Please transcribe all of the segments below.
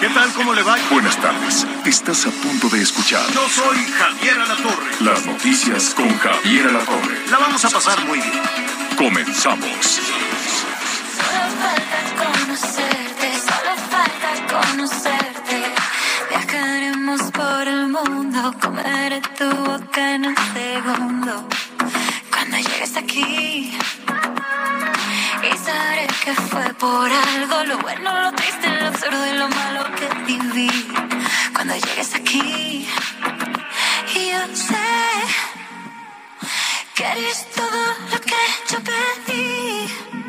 ¿Qué tal? ¿Cómo le va? Buenas tardes. Estás a punto de escuchar Yo soy Javier Alatorre. las noticias con Javier Alatorre. La vamos a pasar muy bien. Comenzamos. Solo falta conocerte, solo falta conocerte. Viajaremos por el mundo, comeré tu boca en un segundo. Cuando llegues aquí, y sabré que fue por algo, lo bueno, lo triste, lo absurdo y lo malo Cuando llegues aquí, y yo sé que eres todo lo que yo pedí.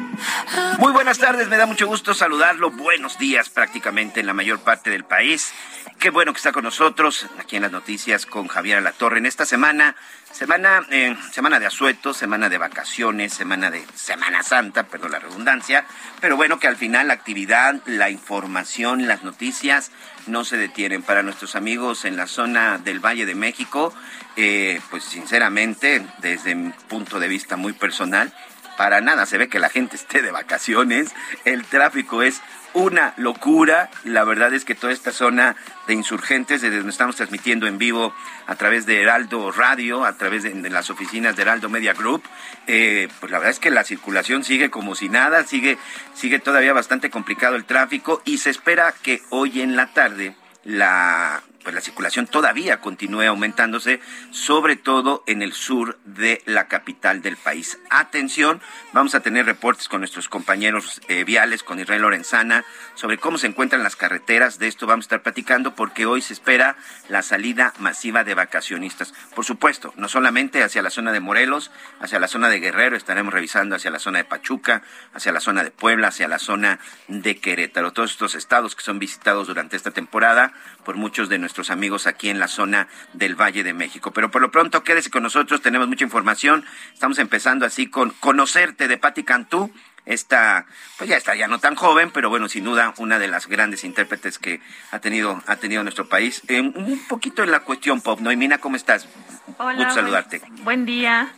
Muy buenas tardes, me da mucho gusto saludarlo. Buenos días prácticamente en la mayor parte del país. Qué bueno que está con nosotros aquí en las noticias con Javier Alatorre en esta semana. Semana, eh, semana de asueto, semana de vacaciones, semana de Semana Santa, perdón la redundancia. Pero bueno, que al final la actividad, la información, las noticias no se detienen. Para nuestros amigos en la zona del Valle de México, eh, pues sinceramente, desde mi punto de vista muy personal, para nada se ve que la gente esté de vacaciones. El tráfico es una locura. La verdad es que toda esta zona de insurgentes, desde donde estamos transmitiendo en vivo a través de Heraldo Radio, a través de, las oficinas de Heraldo Media Group, eh, pues la verdad es que la circulación sigue como si nada, sigue, sigue todavía bastante complicado el tráfico y se espera que hoy en la tarde la pues la circulación todavía continúe aumentándose, sobre todo en el sur de la capital del país. Atención, vamos a tener reportes con nuestros compañeros eh, viales, con Israel Lorenzana, sobre cómo se encuentran las carreteras. De esto vamos a estar platicando porque hoy se espera la salida masiva de vacacionistas. Por supuesto, no solamente hacia la zona de Morelos, hacia la zona de Guerrero, estaremos revisando hacia la zona de Pachuca, hacia la zona de Puebla, hacia la zona de Querétaro. Todos estos estados que son visitados durante esta temporada por muchos de nuestros amigos aquí en la zona del Valle de México. Pero por lo pronto quédese con nosotros, tenemos mucha información. Estamos empezando así con Conocerte de Patti Cantú. Esta, pues ya está, ya no tan joven, pero bueno, sin duda una de las grandes intérpretes que ha tenido, ha tenido nuestro país. Eh, un poquito en la cuestión pop, ¿no? Y Mina, ¿cómo estás? Hola, Gusto saludarte. Buen, buen día.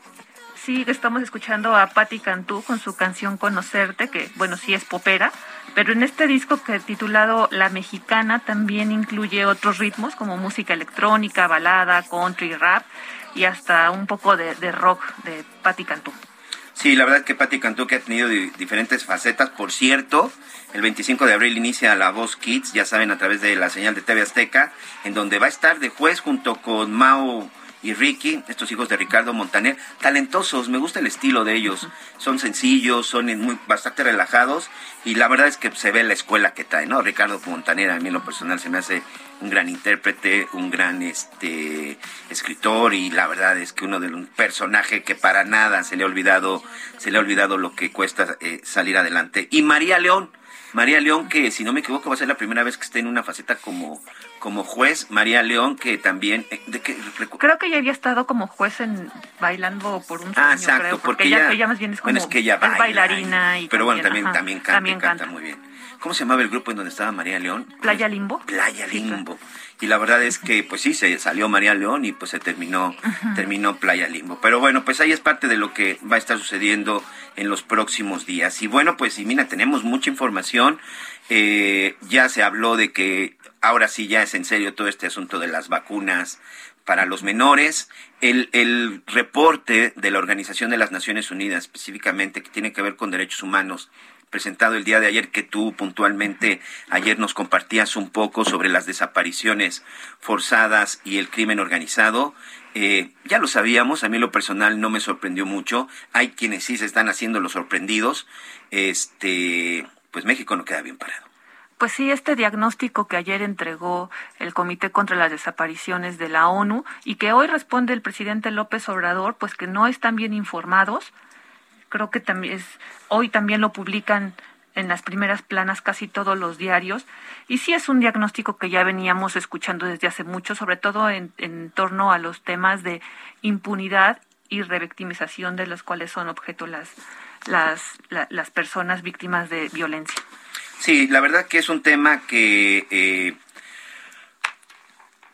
Sí, estamos escuchando a Patti Cantú con su canción Conocerte, que bueno, sí es popera, pero en este disco que titulado La Mexicana también incluye otros ritmos como música electrónica, balada, country, rap y hasta un poco de, rock de Patti Cantú. Sí, la verdad es que Patti Cantú que ha tenido di- diferentes facetas. Por cierto, el 25 de abril inicia La Voz Kids, ya saben, a través de la señal de TV Azteca, en donde va a estar de juez junto con Mao y Ricky, estos hijos de Ricardo Montaner, talentosos, me gusta el estilo de ellos. Son sencillos, son muy, bastante relajados y la verdad es que se ve la escuela que trae, ¿no? Ricardo Montaner a mí en lo personal se me hace un gran intérprete, un gran este escritor y la verdad es que uno de un personaje que para nada se le ha olvidado, se le ha olvidado lo que cuesta eh, salir adelante. Y María León, María León que si no me equivoco va a ser la primera vez que esté en una faceta como como juez, María León que también eh, de que Creo que ya había estado como juez en bailando por un sueño, Ah, exacto, creo, porque, ella, ella, ella más bien es como bueno, es que ella es baila bailarina y pero bueno, también ajá, también canta, también canta canta. muy bien. ¿Cómo se llamaba el grupo en donde estaba María León? Playa Limbo. Playa Sí, claro. Y la verdad es que, pues sí, se salió María León y pues se terminó, terminó Playa Limbo. Pero bueno, pues ahí es parte de lo que va a estar sucediendo en los próximos días. Y bueno, pues y mira, tenemos mucha información. Eh, ya se habló de que ahora sí ya es en serio todo este asunto de las vacunas para los menores. El, el reporte de la Organización de las Naciones Unidas, específicamente, que tiene que ver con derechos humanos, presentado el día de ayer, que tú puntualmente ayer nos compartías un poco sobre las desapariciones forzadas y el crimen organizado. Eh, ya lo sabíamos, a mí lo personal no me sorprendió mucho. Hay quienes sí se están haciendo los sorprendidos. Este, pues México no queda bien parado. Pues sí, este diagnóstico que ayer entregó el Comité contra las Desapariciones de la ONU y que hoy responde el presidente López Obrador, pues que no están bien informados. Creo que también es, hoy también lo publican en las primeras planas casi todos los diarios. Y sí es un diagnóstico que ya veníamos escuchando desde hace mucho, sobre todo en, en torno a los temas de impunidad y revictimización de los cuales son objeto las, las, las personas víctimas de violencia. Sí, la verdad que es un tema que eh,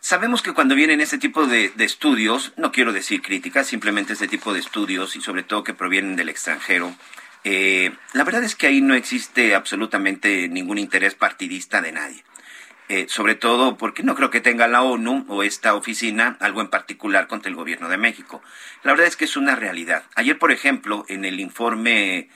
sabemos que cuando vienen este tipo de, estudios, no quiero decir críticas, simplemente este tipo de estudios y sobre todo que provienen del extranjero, eh, la verdad es que ahí no existe absolutamente ningún interés partidista de nadie. Eh, sobre todo porque no creo que tenga la ONU o esta oficina algo en particular contra el gobierno de México. La verdad es que es una realidad. Ayer, por ejemplo, en el informe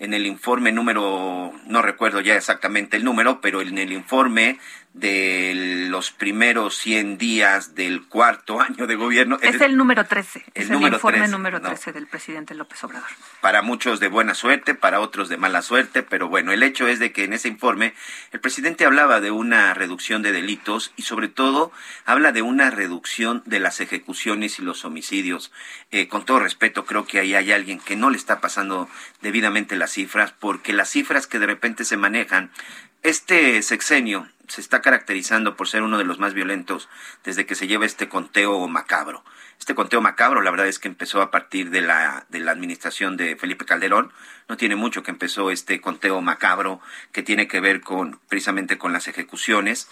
en el informe número, no recuerdo ya exactamente el número, pero en el informe de los primeros 100 días del cuarto año de gobierno. Es, el, número 13, el es el informe número 13 del presidente López Obrador. Para muchos de buena suerte, para otros de mala suerte, pero bueno, el hecho es de que en ese informe el presidente hablaba de una reducción de delitos y sobre todo habla de una reducción de las ejecuciones y los homicidios. Eh, con todo respeto, creo que ahí hay alguien que no le está pasando debidamente las cifras, porque las cifras que de repente se manejan, este sexenio se está caracterizando por ser uno de los más violentos desde que se lleva este conteo macabro. Este conteo macabro, la verdad es que empezó a partir de la, de la administración de Felipe Calderón. No tiene mucho que empezó este conteo macabro que tiene que ver con, precisamente con las ejecuciones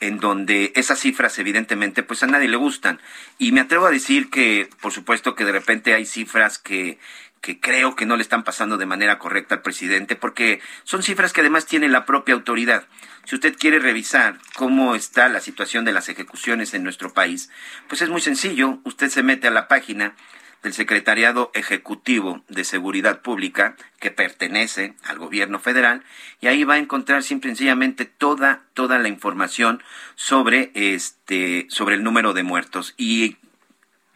en donde esas cifras evidentemente pues a nadie le gustan. Y me atrevo a decir que por supuesto que de repente hay cifras que, que creo que no le están pasando de manera correcta al presidente, porque son cifras que además tiene la propia autoridad. Si usted quiere revisar cómo está la situación de las ejecuciones en nuestro país, pues es muy sencillo. Usted se mete a la página del Secretariado Ejecutivo de Seguridad Pública, que pertenece al gobierno federal, y ahí va a encontrar simple y sencillamente toda, toda la información sobre este, sobre el número de muertos. Y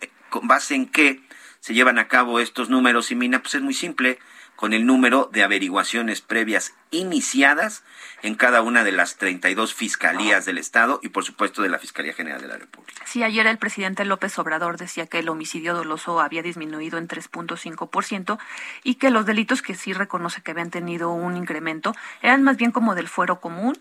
eh, con base en qué se llevan a cabo estos números y mina, pues es muy simple, con el número de averiguaciones previas iniciadas en cada una de las 32 fiscalías del Estado y por supuesto de la Fiscalía General de la República. Sí, ayer el presidente López Obrador decía que el homicidio doloso había disminuido en 3.5% y que los delitos que sí reconoce que habían tenido un incremento eran más bien como del fuero común,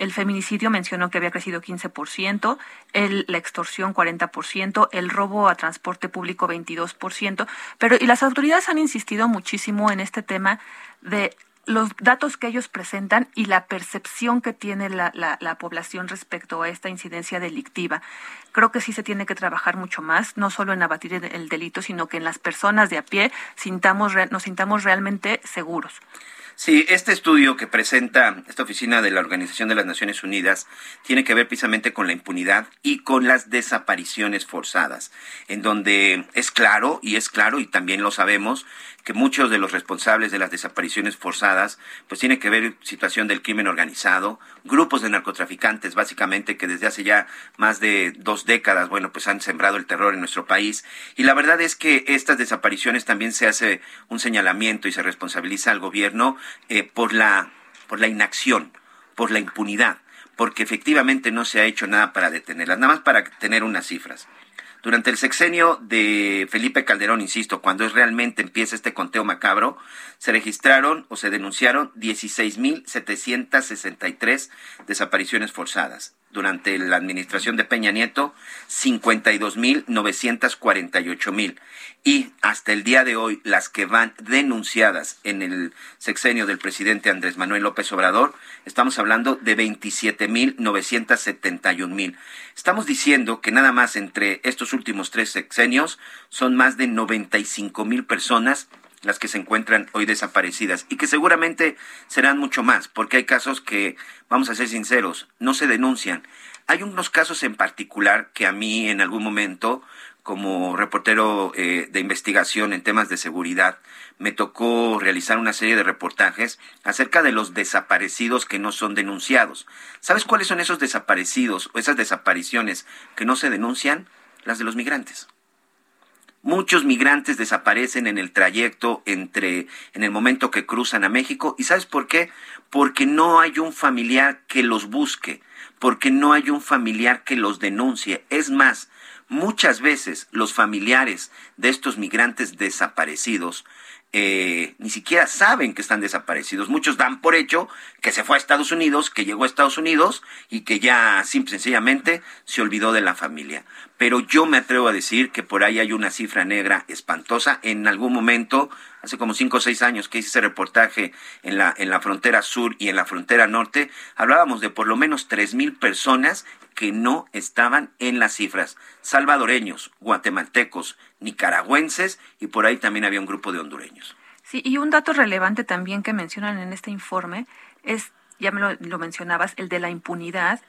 el feminicidio mencionó que había crecido 15%, el, la extorsión 40%, el robo a transporte público 22%, pero y las autoridades han insistido muchísimo en este tema de los datos que ellos presentan y la percepción que tiene la, la, la, población respecto a esta incidencia delictiva. Creo que sí se tiene que trabajar mucho más, no solo en abatir el delito, sino que en las personas de a pie sintamos, nos sintamos realmente seguros. Sí, este estudio que presenta esta oficina de la Organización de las Naciones Unidas tiene que ver precisamente con la impunidad y con las desapariciones forzadas, en donde es claro, y es claro, y también lo sabemos, que muchos de los responsables de las desapariciones forzadas, pues tiene que ver situación del crimen organizado, grupos de narcotraficantes, básicamente, que desde hace ya más de dos décadas, bueno, pues han sembrado el terror en nuestro país. Y la verdad es que estas desapariciones también se hace un señalamiento y se responsabiliza al gobierno eh, por la por la inacción, por la impunidad, porque efectivamente no se ha hecho nada para detenerlas. Nada más para tener unas cifras. Durante el sexenio de Felipe Calderón, insisto, cuando es realmente empieza este conteo macabro, se registraron o se denunciaron 16.763 desapariciones forzadas durante la administración de Peña Nieto, 52.948 mil. Y hasta el día de hoy, las que van denunciadas en el sexenio del presidente Andrés Manuel López Obrador, estamos hablando de 27.971 mil. Estamos diciendo que nada más entre estos últimos tres sexenios son más de 95 mil personas las que se encuentran hoy desaparecidas y que seguramente serán mucho más, porque hay casos que, vamos a ser sinceros, no se denuncian. Hay unos casos en particular que a mí en algún momento, como reportero eh, de investigación en temas de seguridad, me tocó realizar una serie de reportajes acerca de los desaparecidos que no son denunciados. ¿Sabes cuáles son esos desaparecidos o esas desapariciones que no se denuncian? Las de los migrantes. Muchos migrantes desaparecen en el trayecto entre en el momento que cruzan a México y ¿sabes por qué? Porque no hay un familiar que los busque, porque no hay un familiar que los denuncie. Es más, muchas veces los familiares de estos migrantes desaparecidos eh, ni siquiera saben que están desaparecidos. Muchos dan por hecho que se fue a Estados Unidos, que llegó a Estados Unidos y que ya simple sencillamente se olvidó de la familia. Pero yo me atrevo a decir que por ahí hay una cifra negra espantosa. En algún momento, hace como cinco o seis años que hice ese reportaje en la, en la frontera sur y en la frontera norte, hablábamos de por lo menos tres mil personas que no estaban en las cifras. Salvadoreños, guatemaltecos, nicaragüenses y por ahí también había un grupo de hondureños. Sí, y un dato relevante también que mencionan en este informe es, ya me lo, mencionabas, el de la impunidad.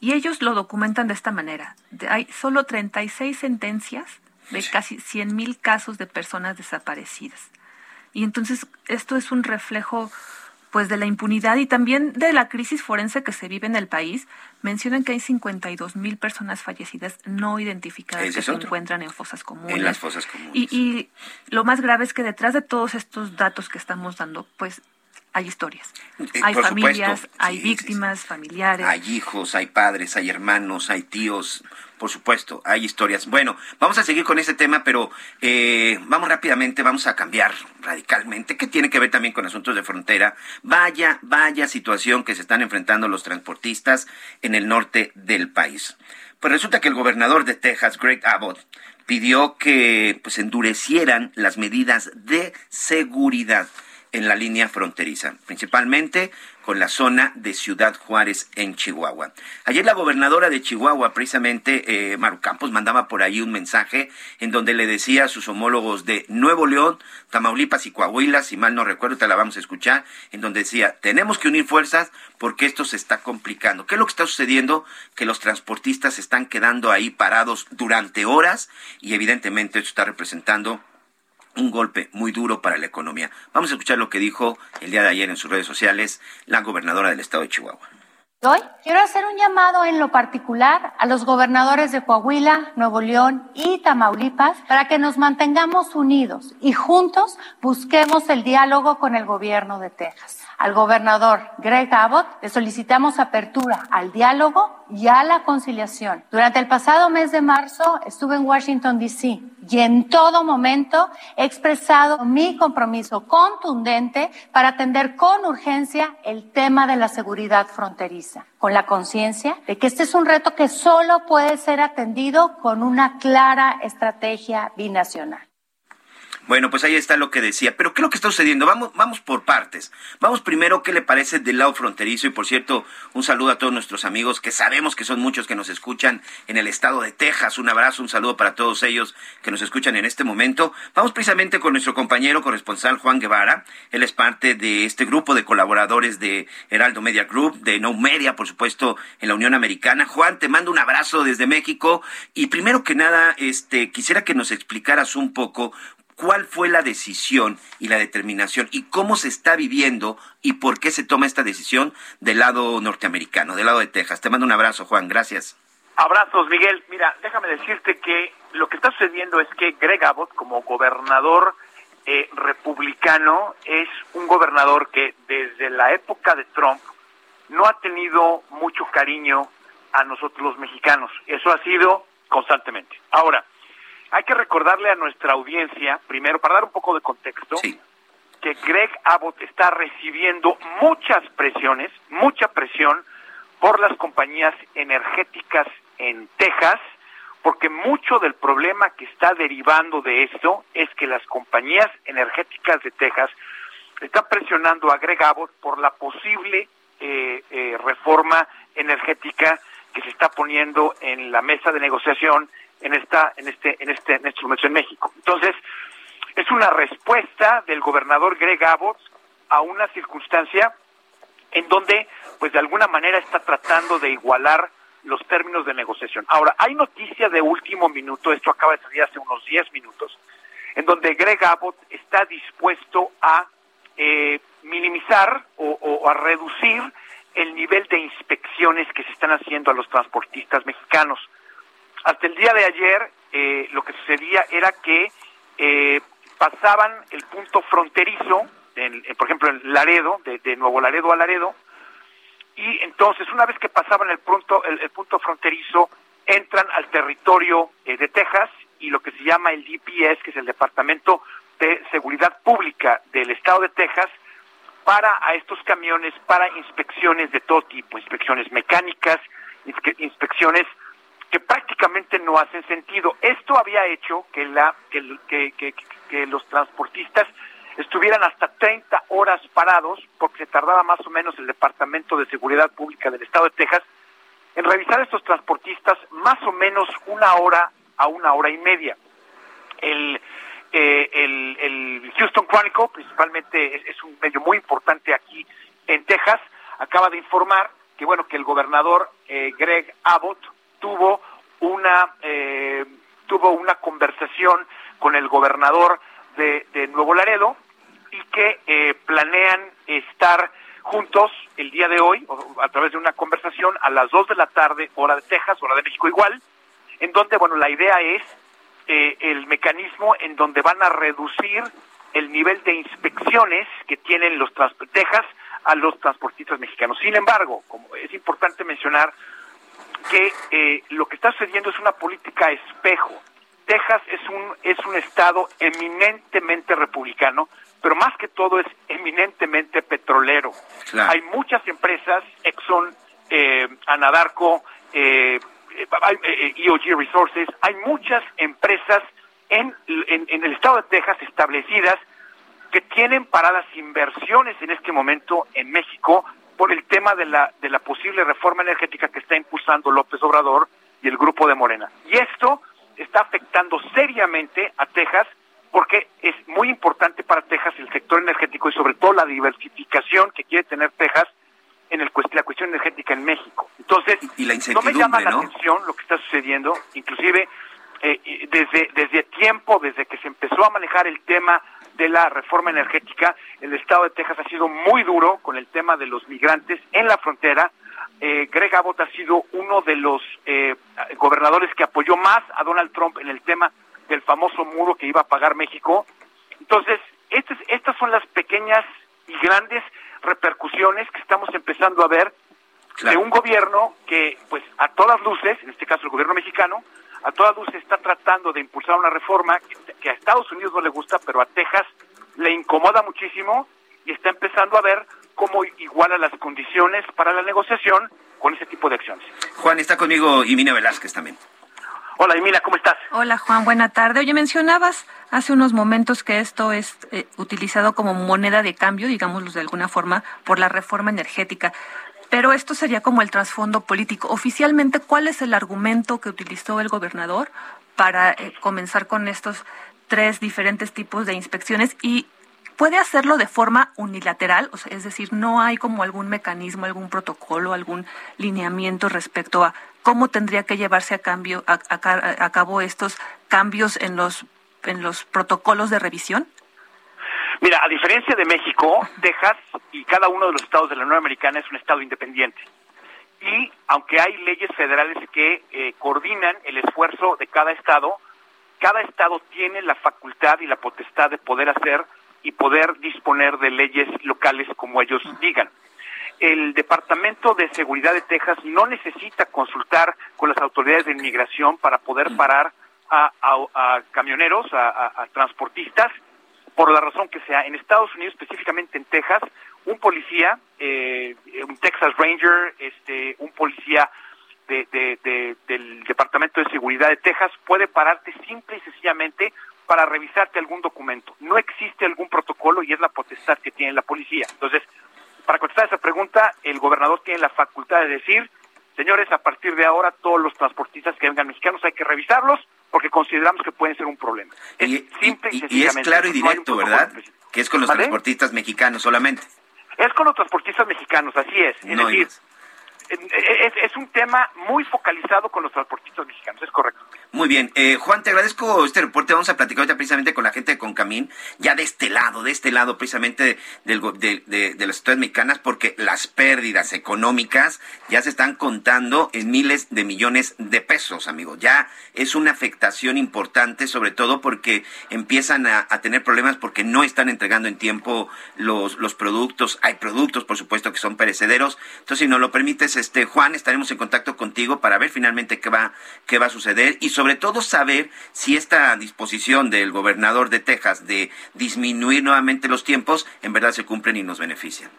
Y ellos lo documentan de esta manera. hay solo 36 sentencias de casi 100 mil casos de personas desaparecidas. Y entonces esto es un reflejo pues de la impunidad y también de la crisis forense que se vive en el país, mencionan que hay 52 mil personas fallecidas no identificadas que se encuentran en fosas comunes. En las fosas comunes. Y, y, lo más grave es que detrás de todos estos datos que estamos dando, pues hay historias. Eh, hay familias, hay víctimas, familiares. Hay hijos, hay padres, hay hermanos, hay tíos. Por supuesto, hay historias. Bueno, vamos a seguir con este tema, pero eh, vamos rápidamente, vamos a cambiar radicalmente, que tiene que ver también con asuntos de frontera. Vaya, vaya situación que se están enfrentando los transportistas en el norte del país. Pues resulta que el gobernador de Texas, Greg Abbott, pidió que pues endurecieran las medidas de seguridad en la línea fronteriza, principalmente con la zona de Ciudad Juárez en Chihuahua. Ayer la gobernadora de Chihuahua, precisamente eh, Maru Campos, mandaba por ahí un mensaje en donde le decía a sus homólogos de Nuevo León, Tamaulipas y Coahuila, si mal no recuerdo, te la vamos a escuchar, en donde decía, tenemos que unir fuerzas porque esto se está complicando. ¿Qué es lo que está sucediendo? Que los transportistas están quedando ahí parados durante horas y evidentemente esto está representando un golpe muy duro para la economía. Vamos a escuchar lo que dijo el día de ayer en sus redes sociales la gobernadora del estado de Chihuahua. Hoy quiero hacer un llamado en lo particular a los gobernadores de Coahuila, Nuevo León y Tamaulipas para que nos mantengamos unidos y juntos busquemos el diálogo con el gobierno de Texas al gobernador Greg Abbott le solicitamos apertura al diálogo y a la conciliación. Durante el pasado mes de marzo estuve en Washington, D.C. y en todo momento he expresado mi compromiso contundente para atender con urgencia el tema de la seguridad fronteriza, con la conciencia de que este es un reto que solo puede ser atendido con una clara estrategia binacional. Bueno, pues ahí está lo que decía. Pero ¿qué es lo que está sucediendo? Vamos, vamos por partes. Vamos primero, ¿qué le parece del lado fronterizo? Y por cierto, un saludo a todos nuestros amigos que sabemos que son muchos que nos escuchan en el estado de Texas. Un abrazo, un saludo para todos ellos que nos escuchan en este momento. Vamos precisamente con nuestro compañero corresponsal Juan Guevara. Él es parte de este grupo de colaboradores de Heraldo Media Group, de No Media, por supuesto, en la Unión Americana. Juan, te mando un abrazo desde México. Y primero que nada, este, quisiera que nos explicaras un poco cuál fue la decisión y la determinación y cómo se está viviendo y por qué se toma esta decisión del lado norteamericano, del lado de Texas. Te mando un abrazo, Juan. Gracias. Abrazos, Miguel. Mira, déjame decirte que lo que está sucediendo es que Greg Abbott, como gobernador eh, republicano, es un gobernador que desde la época de Trump no ha tenido mucho cariño a nosotros los mexicanos. Eso ha sido constantemente. Ahora, hay que recordarle a nuestra audiencia, primero, para dar un poco de contexto, que Greg Abbott está recibiendo muchas presiones, mucha presión por las compañías energéticas en Texas, porque mucho del problema que está derivando de esto es que las compañías energéticas de Texas están presionando a Greg Abbott por la posible eh, eh, reforma energética que se está poniendo en la mesa de negociación en esta en este en este en estos momentos en México. Entonces, es una respuesta del gobernador Greg Abbott a una circunstancia en donde pues de alguna manera está tratando de igualar los términos de negociación. Ahora, hay noticia de último minuto, esto acaba de salir hace unos 10 minutos, en donde Greg Abbott está dispuesto a eh, minimizar o a reducir el nivel de inspecciones que se están haciendo a los transportistas mexicanos. Hasta el día de ayer eh, lo que sucedía era que eh, pasaban el punto fronterizo, en, por ejemplo en Laredo, de, Nuevo Laredo a Laredo, y entonces una vez que pasaban el punto, el, punto fronterizo, entran al territorio eh, de Texas y lo que se llama el DPS, que es el Departamento de Seguridad Pública del Estado de Texas para a estos camiones para inspecciones de todo tipo, inspecciones mecánicas, inspecciones que prácticamente no hacen sentido. Esto había hecho que la que, que, que los transportistas estuvieran hasta 30 horas parados, porque se tardaba más o menos el Departamento de Seguridad Pública del Estado de Texas en revisar estos transportistas más o menos una hora a una hora y media. El, eh, el, Houston Chronicle, principalmente es, un medio muy importante aquí en Texas, acaba de informar que bueno que el gobernador eh, Greg Abbott tuvo una eh, tuvo una conversación con el gobernador de, de Nuevo Laredo y que eh, planean estar juntos el día de hoy, a través de una conversación, a las 2 de la tarde, hora de Texas, hora de México igual, en donde, bueno, la idea es eh, el mecanismo en donde van a reducir el nivel de inspecciones que tienen los Texas a los transportistas mexicanos. Sin embargo, como es importante mencionar que eh, lo que está sucediendo es una política espejo. Texas es un es un estado eminentemente republicano pero más que todo es eminentemente petrolero. Hay muchas empresas, Exxon, eh, Anadarko, eh, eh EOG eh, Resources, hay muchas empresas en, en, el estado de Texas establecidas que tienen paradas inversiones en este momento en México por el tema de la, de la posible reforma energética que está impulsando López Obrador y el grupo de Morena. Y esto está afectando seriamente a Texas porque es muy importante para Texas el sector energético y sobre todo la diversificación que quiere tener Texas en el, la cuestión energética en México. Entonces, no me llama la atención lo que está sucediendo, inclusive eh, desde, desde tiempo, desde que se empezó a manejar el tema de la reforma energética, el estado de Texas ha sido muy duro con el tema de los migrantes en la frontera. Eh, Greg Abbott ha sido uno de los eh, gobernadores que apoyó más a Donald Trump en el tema del famoso muro que iba a pagar México. Entonces, estas, estas son las pequeñas y grandes repercusiones que estamos empezando a ver de un gobierno que, pues, a todas luces, en este caso el gobierno mexicano, a todas luces está tratando de impulsar una reforma que, a Estados Unidos no le gusta, pero a Texas le incomoda muchísimo y está empezando a ver cómo iguala las condiciones para la negociación con ese tipo de acciones. Juan, está conmigo y Velázquez también. Hola, Emilia, ¿cómo estás? Hola, Juan, buena tarde. Oye, mencionabas hace unos momentos que esto es eh, utilizado como moneda de cambio, digámoslo de alguna forma, por la reforma energética. Pero esto sería como el trasfondo político. Oficialmente, ¿cuál es el argumento que utilizó el gobernador para eh, comenzar con estos tres diferentes tipos de inspecciones y puede hacerlo de forma unilateral, es decir, no hay como algún mecanismo, algún protocolo, algún lineamiento respecto a cómo tendría que llevarse a cambio a, cabo estos cambios en los protocolos de revisión. Mira, a diferencia de México, Texas y cada uno de los estados de la Unión Americana es un estado independiente. Y aunque hay leyes federales que eh, coordinan el esfuerzo de cada estado, cada estado tiene la facultad y la potestad de poder hacer y poder disponer de leyes locales como ellos digan. El Departamento de Seguridad de Texas no necesita consultar con las autoridades de inmigración para poder parar a, camioneros, a, transportistas, por la razón que sea. En Estados Unidos, específicamente en Texas, un policía, eh, un Texas Ranger, este, un policía del Departamento de Seguridad de Texas puede pararte simple y sencillamente para revisarte algún documento. No existe algún protocolo y es la potestad que tiene la policía. Entonces, para contestar esa pregunta, el gobernador tiene la facultad de decir, señores, a partir de ahora todos los transportistas que vengan mexicanos hay que revisarlos porque consideramos que pueden ser un problema. Es y, simple y, y, es claro y directo, ¿verdad? Que es con los transportistas mexicanos solamente. Es con los transportistas mexicanos, así es. Es decir, es, un tema muy focalizado con los transportistas mexicanos, es correcto. Muy bien. Eh, Juan, te agradezco este reporte. Vamos a platicar ahorita precisamente con la gente de Concamín, ya de este lado, de este lado precisamente del, de, de, de las ciudades mexicanas, porque las pérdidas económicas ya se están contando en miles de millones de pesos, amigos. Ya es una afectación importante, sobre todo porque empiezan a, a tener problemas porque no están entregando en tiempo los, los productos. Hay productos, por supuesto, que son perecederos. Entonces, si nos lo permites, este Juan, estaremos en contacto contigo para ver finalmente qué va, qué va a suceder y sobre todo saber si esta disposición del gobernador de Texas de disminuir nuevamente los tiempos en verdad se cumplen y nos benefician.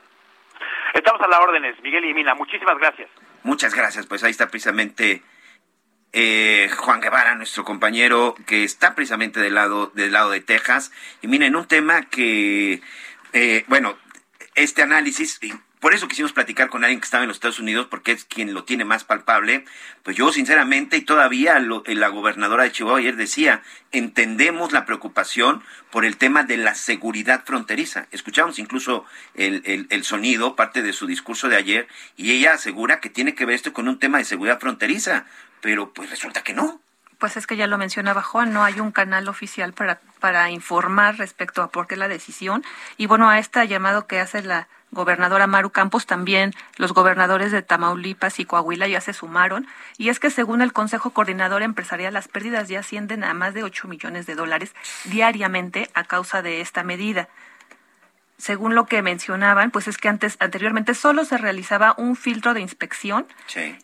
Estamos a las órdenes, Miguel y Mina. Muchísimas gracias. Muchas gracias. Pues ahí está precisamente eh, Juan Guevara, nuestro compañero que está precisamente del lado del lado de Texas. Y miren, un tema que, eh, bueno, este análisis por eso quisimos platicar con alguien que estaba en los Estados Unidos, porque es quien lo tiene más palpable. Pues yo, sinceramente, y todavía eh, la gobernadora de Chihuahua ayer decía, entendemos la preocupación por el tema de la seguridad fronteriza. Escuchamos incluso el, el sonido, parte de su discurso de ayer, y ella asegura que tiene que ver esto con un tema de seguridad fronteriza, pero pues resulta que no pues es que ya lo mencionaba Juan, no hay un canal oficial para, para informar respecto a por qué la decisión. Y bueno, a este llamado que hace la gobernadora Maru Campos, también los gobernadores de Tamaulipas y Coahuila ya se sumaron. Y es que según el Consejo Coordinador Empresarial, las pérdidas ya ascienden a más de 8 millones de dólares diariamente a causa de esta medida según lo que mencionaban, pues es que antes, anteriormente solo se realizaba un filtro de inspección.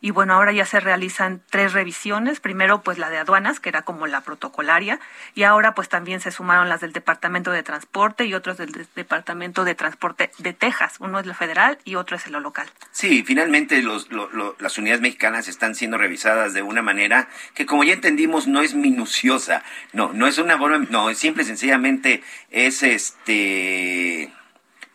Y bueno, ahora ya se realizan tres revisiones. Primero, pues la de aduanas, que era como la protocolaria. Y ahora, pues también se sumaron las del Departamento de Transporte y otros del Departamento de Transporte de Texas. Uno es lo federal y otro es lo local. Sí, finalmente los, las unidades mexicanas están siendo revisadas de una manera que, como ya entendimos, no es minuciosa. No, no es una no, es simple y sencillamente es este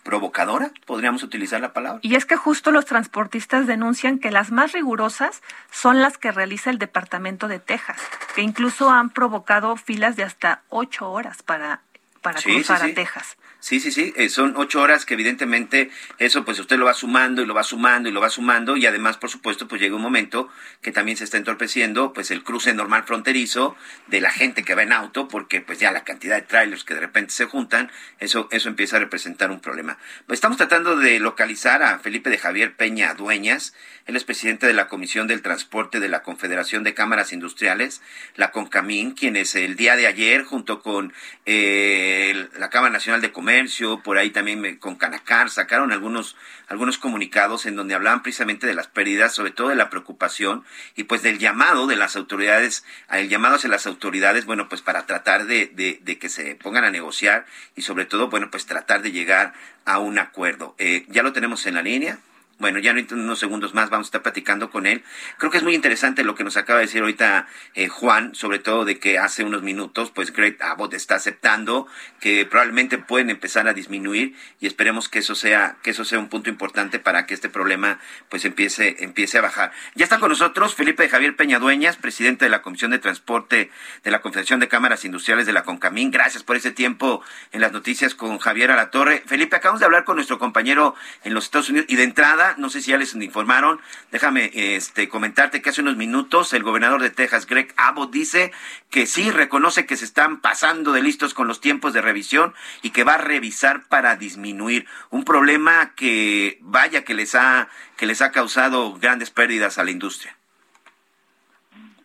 provocadora, podríamos utilizar la palabra. Y es que justo los transportistas denuncian que las más rigurosas son las que realiza el Departamento de Texas, que incluso han provocado filas de hasta ocho horas para, para cruzar a Texas. Sí, sí, sí, eh, son ocho horas que evidentemente eso pues usted lo va sumando y lo va sumando y lo va sumando y además por supuesto pues llega un momento que también se está entorpeciendo pues el cruce normal fronterizo de la gente que va en auto porque pues ya la cantidad de trailers que de repente se juntan, eso, eso empieza a representar un problema. Pues estamos tratando de localizar a Felipe de Javier Peña Dueñas, él es presidente de la Comisión del Transporte de la Confederación de Cámaras Industriales, la CONCAMIN, quien es el día de ayer junto con eh, la Cámara Nacional de Comercio, por ahí también con Canacar, sacaron algunos, algunos comunicados en donde hablaban precisamente de las pérdidas, sobre todo de la preocupación y pues del llamado de las autoridades, el llamado hacia las autoridades, bueno, pues para tratar de, de, que se pongan a negociar y sobre todo, bueno, pues tratar de llegar a un acuerdo. Eh, ya lo tenemos en la línea. Bueno, ya en unos segundos más vamos a estar platicando con él. Creo que es muy interesante lo que nos acaba de decir ahorita eh, Juan, sobre todo de que hace unos minutos, pues Greg Abbott está aceptando que probablemente pueden empezar a disminuir y esperemos que eso sea que eso sea un punto importante para que este problema pues empiece empiece a bajar. Ya está con nosotros Felipe Javier Peñadueñas, presidente de la Comisión de Transporte de la Confederación de Cámaras Industriales de la CONCAMIN. Gracias por ese tiempo en las noticias con Javier Alatorre. Felipe, acabamos de hablar con nuestro compañero en los Estados Unidos y de entrada no sé si ya les informaron, déjame este, comentarte que hace unos minutos el gobernador de Texas, Greg Abbott, dice que sí reconoce que se están pasando de listos con los tiempos de revisión y que va a revisar para disminuir un problema que vaya que les ha que les ha causado grandes pérdidas a la industria.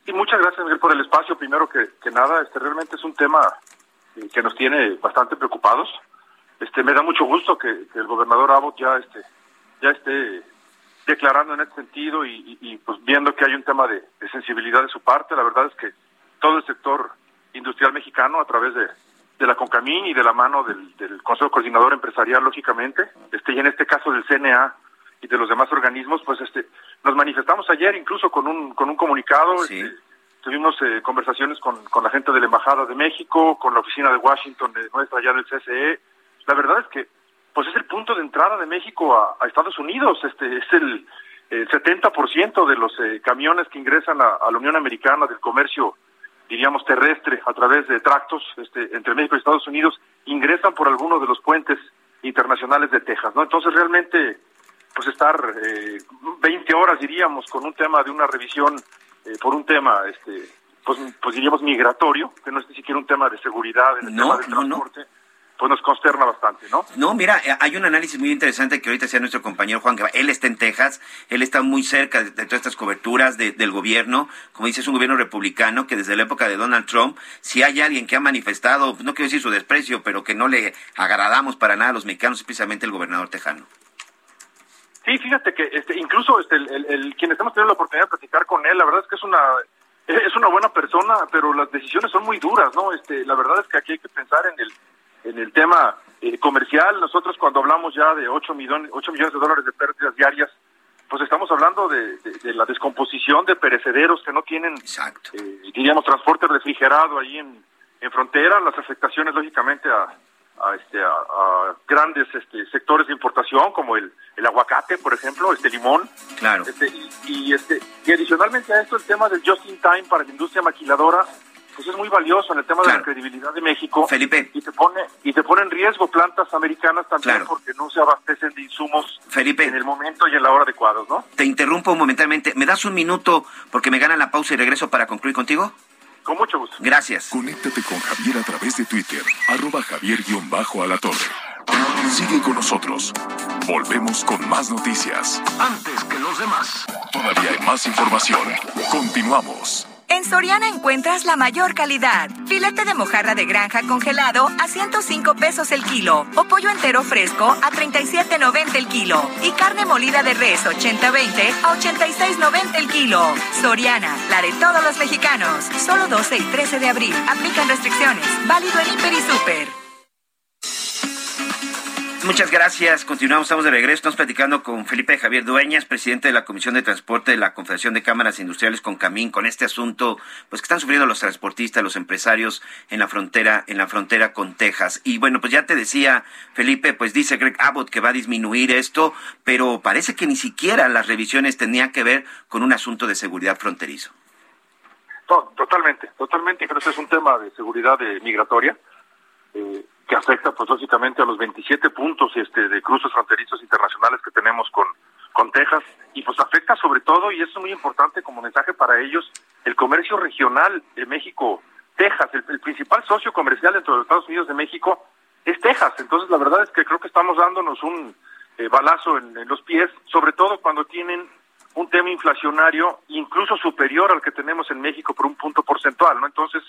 Y muchas gracias Miguel por el espacio. Primero que, nada, este realmente es un tema eh, que nos tiene bastante preocupados. Este me da mucho gusto que, que el gobernador Abbott ya este ya esté declarando en este sentido y, pues viendo que hay un tema de, sensibilidad de su parte. La verdad es que todo el sector industrial mexicano a través de, la CONCAMIN y de la mano del, Consejo Coordinador Empresarial, lógicamente, este, y en este caso del CNA y de los demás organismos, pues este, nos manifestamos ayer incluso con un, con un comunicado. Este, tuvimos eh, conversaciones con, con la gente de la Embajada de México, con la oficina de Washington de nuestra allá del CCE. La verdad es que pues es el punto de entrada de México a, Estados Unidos. Este es el, 70% de los eh, camiones que ingresan a, la Unión Americana del comercio, diríamos terrestre, a través de tractos este, entre México y Estados Unidos, ingresan por alguno de los puentes internacionales de Texas, ¿no? Entonces realmente, pues estar eh, 20 horas diríamos con un tema de una revisión eh, por un tema, este, pues, pues diríamos migratorio, que no es ni siquiera un tema de seguridad en el tema del transporte pues nos consterna bastante, ¿no? No, mira, eh, hay un análisis muy interesante que ahorita hacía nuestro compañero Juan, que él está en Texas, él está muy cerca de, todas estas coberturas del gobierno, como dice, es un gobierno republicano que desde la época de Donald Trump, si hay alguien que ha manifestado, no quiero decir su desprecio, pero que no le agradamos para nada a los mexicanos, especialmente el gobernador tejano. Sí, fíjate que este, incluso este, el, quien estamos teniendo la oportunidad de platicar con él, la verdad es que es una es una buena persona, pero las decisiones son muy duras, ¿no? Este, la verdad es que aquí hay que pensar en el en el tema eh, comercial. Nosotros cuando hablamos ya de 8 millones 8 millones de dólares de pérdidas diarias, pues estamos hablando de, de, la descomposición de perecederos que no tienen, eh, diríamos, transporte refrigerado ahí en, en frontera, las afectaciones lógicamente a, a, este, a, grandes este, sectores de importación como el, el aguacate, por ejemplo, este limón. Claro. Este, y, este, y adicionalmente a esto el tema del just in time para la industria maquiladora pues es muy valioso en el tema de la credibilidad de México. Felipe. Y te pone, y te pone en riesgo plantas americanas también porque no se abastecen de insumos Felipe. en el momento y en la hora adecuados, ¿no? Te interrumpo momentáneamente. ¿Me das un minuto porque me gana la pausa y regreso para concluir contigo? Con mucho gusto. Gracias. Conéctate con Javier a través de Twitter, arroba javier-alatorre. Sigue con nosotros. Volvemos con más noticias. Antes que los demás. Todavía hay más información. Continuamos. En Soriana encuentras la mayor calidad. Filete de mojarra de granja congelado a 105 pesos el kilo. O pollo entero fresco a 37.90 el kilo. Y carne molida de res 80-20 a 86.90 el kilo. Soriana, la de todos los mexicanos. Solo 12 y 13 de abril. Aplican restricciones. Válido en Hiper y Super. Muchas gracias. Continuamos, estamos de regreso. Estamos platicando con Felipe Javier Dueñas, presidente de la Comisión de Transporte de la Confederación de Cámaras Industriales con Camín, con este asunto, pues que están sufriendo los transportistas, los empresarios en la frontera, en la frontera con Texas. Y bueno, pues ya te decía, Felipe, pues dice Greg Abbott que va a disminuir esto, pero parece que ni siquiera las revisiones tenían que ver con un asunto de seguridad fronterizo. totalmente, totalmente. Creo que es un tema de seguridad migratoria. Eh, que afecta pues lógicamente a los 27 puntos este de cruces fronterizos internacionales que tenemos con con Texas. Y pues afecta sobre todo y es muy importante como mensaje para ellos el comercio regional de México Texas. El, principal socio comercial dentro de los Estados Unidos de México es Texas. Entonces la verdad es que creo que estamos dándonos un eh, balazo en, en los pies sobre todo cuando tienen un tema inflacionario incluso superior al que tenemos en México por un punto porcentual no entonces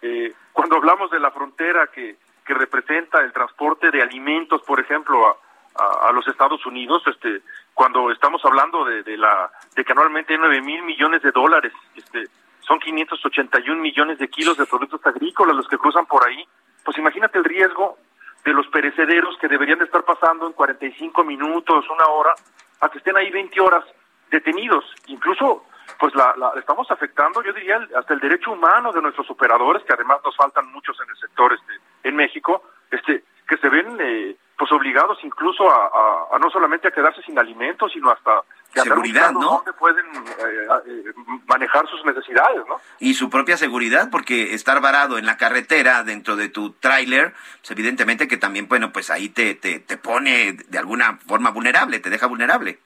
eh, cuando hablamos de la frontera que que representa el transporte de alimentos, por ejemplo, a, los Estados Unidos, este, cuando estamos hablando de, de la de que anualmente hay 9 mil millones de dólares, este, son 581 millones de kilos de productos agrícolas los que cruzan por ahí, pues imagínate el riesgo de los perecederos que deberían de estar pasando en 45 minutos, una hora, a que estén ahí 20 horas detenidos. Incluso pues la, la, estamos afectando, yo diría, hasta el derecho humano de nuestros operadores, que además nos faltan muchos en el sector este, en México, este, que se ven eh, pues obligados incluso a, a, no solamente a quedarse sin alimentos, sino hasta seguridad, ¿no? Donde pueden eh, eh, manejar sus necesidades, ¿no? Y su propia seguridad, porque estar varado en la carretera dentro de tu tráiler, pues evidentemente que también, bueno, pues ahí te, te, te pone de alguna forma vulnerable, te deja vulnerable.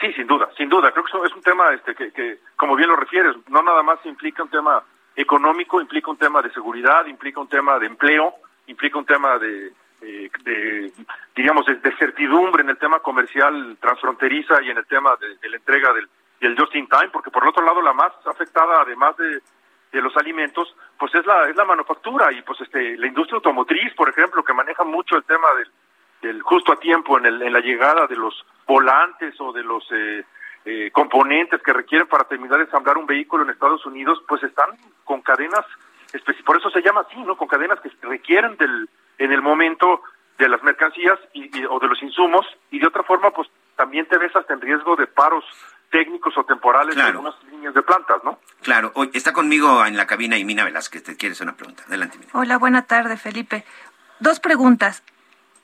Sí, sin duda, sin duda. Creo que eso es un tema este, que, que, como bien lo refieres, no nada más implica un tema económico, implica un tema de seguridad, implica un tema de empleo, implica un tema de, eh, de diríamos, de, certidumbre en el tema comercial transfronteriza y en el tema de, la entrega del, del just in time, porque por el otro lado la más afectada, además de, de los alimentos, pues es la, es la manufactura y pues este, la industria automotriz, por ejemplo, que maneja mucho el tema del del justo a tiempo en, el, en la llegada de los volantes o de los eh, eh, componentes que requieren para terminar de ensamblar un vehículo en Estados Unidos, pues están con cadenas, por eso se llama así, ¿no? Con cadenas que requieren del, en el momento de las mercancías y, o de los insumos y de otra forma, pues también te ves hasta en riesgo de paros técnicos o temporales en algunas líneas de plantas, ¿no? Claro. Hoy está conmigo en la cabina Mina Velázquez. ¿Te quieres una pregunta? Adelante, Mina. Hola, buena tarde, Felipe. Dos preguntas.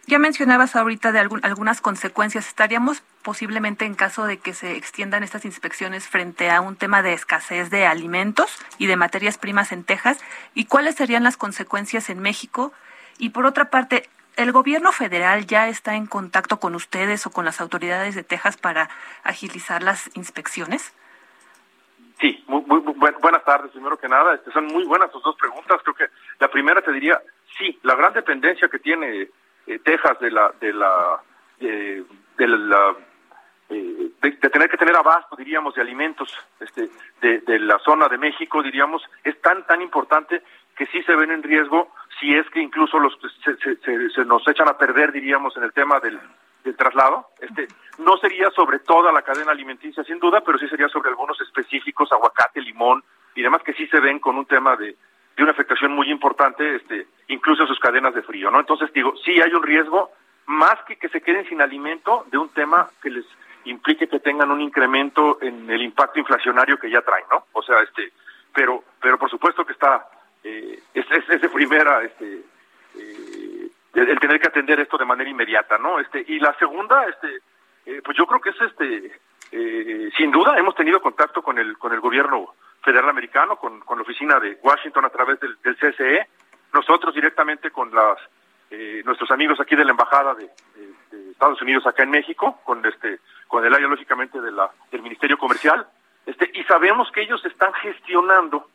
Ya mencionabas ahorita de algunas consecuencias. ¿Estaríamos posiblemente en caso de que se extiendan estas inspecciones frente a un tema de escasez de alimentos y de materias primas en Texas? ¿Y cuáles serían las consecuencias en México? Y por otra parte, ¿el gobierno federal ya está en contacto con ustedes o con las autoridades de Texas para agilizar las inspecciones? Sí, muy, buenas tardes, primero que nada. Este, son muy buenas tus dos preguntas. Creo que la primera te diría, sí, la gran dependencia que tiene eh, Texas de la de la eh, de la eh, de, tener que tener abasto, diríamos, de alimentos este, de, de, la zona de México, diríamos, es tan, tan importante que sí se ven en riesgo si es que incluso los se, se, se nos echan a perder, diríamos, en el tema del, del traslado. Este, no sería sobre toda la cadena alimenticia, sin duda, pero sí sería sobre algunos específicos, aguacate, limón y demás que sí se ven con un tema de, de una afectación muy importante, este, incluso sus cadenas de frío, ¿no? Entonces digo, sí hay un riesgo, más que que se queden sin alimento, de un tema que les implique que tengan un incremento en el impacto inflacionario que ya traen, ¿no? O sea, este, pero, pero por supuesto que está, eh, es, es, de primera, este, eh, el, tener que atender esto de manera inmediata, ¿no? Este, y la segunda, este, eh, pues yo creo que es este, eh, sin duda hemos tenido contacto con el, con el gobierno federal americano, con, con la oficina de Washington a través del, del CSE, nosotros directamente con las eh, nuestros amigos aquí de la embajada de, Estados Unidos acá en México, con este, con el área lógicamente de la, del Ministerio Comercial, este, y sabemos que ellos están gestionando,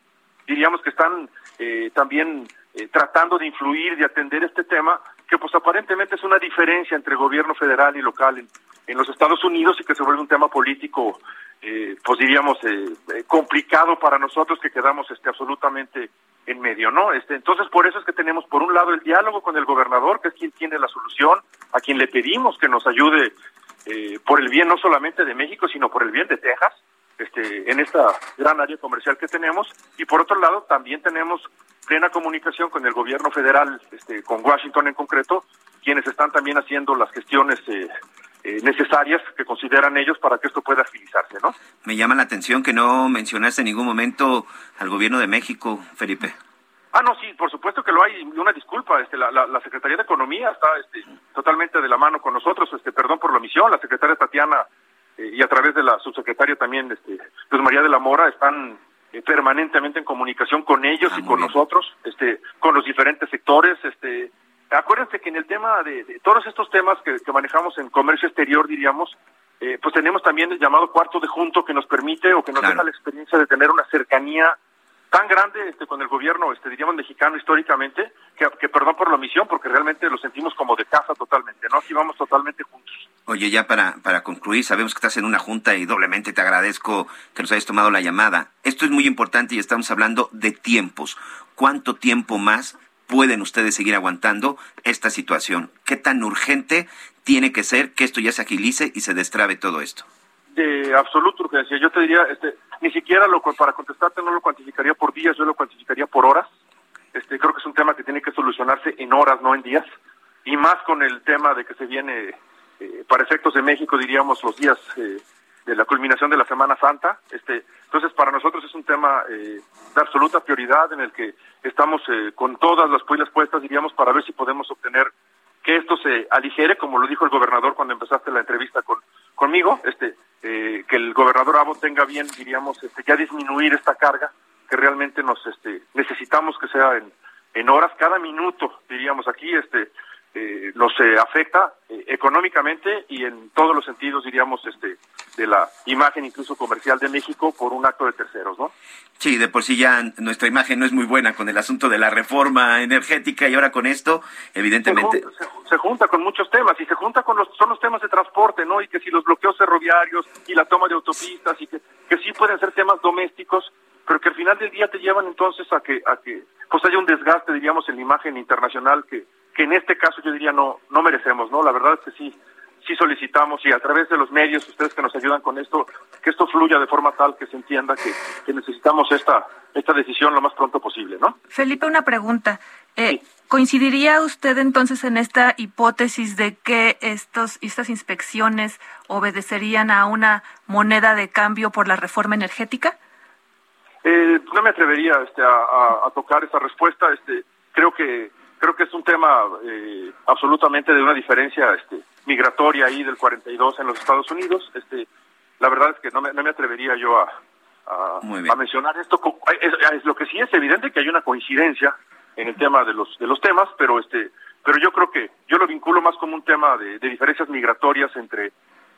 diríamos que están eh, también eh, tratando de influir, de atender este tema, que pues aparentemente es una diferencia entre gobierno federal y local en, en los Estados Unidos y que se vuelve un tema político, eh, pues diríamos, eh, complicado para nosotros que quedamos este, absolutamente en medio, ¿no? Este, entonces, por eso es que tenemos, por un lado, el diálogo con el gobernador, que es quien tiene la solución, a quien le pedimos que nos ayude eh, por el bien no solamente de México, sino por el bien de Texas, este, en esta gran área comercial que tenemos. Y por otro lado, también tenemos plena comunicación con el gobierno federal, este, con Washington en concreto, quienes están también haciendo las gestiones eh, eh, necesarias que consideran ellos para que esto pueda agilizarse, ¿no? Me llama la atención que no mencionaste en ningún momento al gobierno de México, Felipe. Ah, no, sí, por supuesto que lo hay. Una disculpa, este, la, la, Secretaría de Economía está este, totalmente de la mano con nosotros. Este, perdón por la omisión. La secretaria Tatiana eh, y a través de la subsecretaria también, este, Luz María de la Mora, están eh, permanentemente en comunicación con ellos ah, y con nosotros, este, con los diferentes sectores, este, Acuérdense que en el tema de, todos estos temas que, manejamos en comercio exterior, diríamos, eh, pues tenemos también el llamado cuarto de junto que nos permite o que nos deja la experiencia de tener una cercanía tan grande este, con el gobierno, este, diríamos, mexicano históricamente, que, perdón por la omisión, porque realmente lo sentimos como de casa totalmente, ¿no? Aquí vamos totalmente juntos. Oye, ya para, para concluir, sabemos que estás en una junta y doblemente te agradezco que nos hayas tomado la llamada. Esto es muy importante y estamos hablando de tiempos. ¿Cuánto tiempo más pueden ustedes seguir aguantando esta situación? ¿Qué tan urgente tiene que ser que esto ya se agilice y se destrabe todo esto? De absoluta urgencia. Yo te diría, este, ni siquiera lo, para contestarte no lo cuantificaría por días, yo lo cuantificaría por horas. Este, creo que es un tema que tiene que solucionarse en horas, no en días. Y más con el tema de que se viene, eh, para efectos de México, diríamos, los días eh, la culminación de la Semana Santa. Este, entonces, para nosotros es un tema eh, de absoluta prioridad en el que estamos eh, con todas las pilas puestas, diríamos, para ver si podemos obtener que esto se aligere, como lo dijo el gobernador cuando empezaste la entrevista con, conmigo, este, eh, que el gobernador Abbott tenga bien, diríamos, este, ya disminuir esta carga que realmente nos este, necesitamos que sea en, en horas, cada minuto, diríamos aquí, este, eh, nos eh, afecta eh, económicamente y en todos los sentidos, diríamos, este, de la imagen incluso comercial de México por un acto de terceros, ¿no? Sí, de por sí ya nuestra imagen no es muy buena con el asunto de la reforma energética y ahora con esto, evidentemente. Se junta, con muchos temas y se junta con los, son los temas de transporte, ¿no? Y que si los bloqueos ferroviarios y la toma de autopistas y que, que sí pueden ser temas domésticos, pero que al final del día te llevan entonces a que, a que pues haya un desgaste, diríamos, en la imagen internacional que, que en este caso yo diría no, no merecemos, ¿no? La verdad es que sí, sí solicitamos y a través de los medios, ustedes que nos ayudan con esto, que esto fluya de forma tal que se entienda que, que necesitamos esta, esta decisión lo más pronto posible, ¿no? Felipe, una pregunta. Eh, ¿Coincidiría usted entonces en esta hipótesis de que estos, estas inspecciones obedecerían a una moneda de cambio por la reforma energética? Eh, no me atrevería este, a, a, tocar esa respuesta. Este, creo que creo que es un tema eh, absolutamente de una diferencia este, migratoria ahí del 42 en los Estados Unidos. Este, la verdad es que no me, no me atrevería yo a, a, mencionar esto. Es, lo que sí es evidente que hay una coincidencia en el tema de los de los temas, pero este, pero yo creo que yo lo vinculo más como un tema de, de diferencias migratorias entre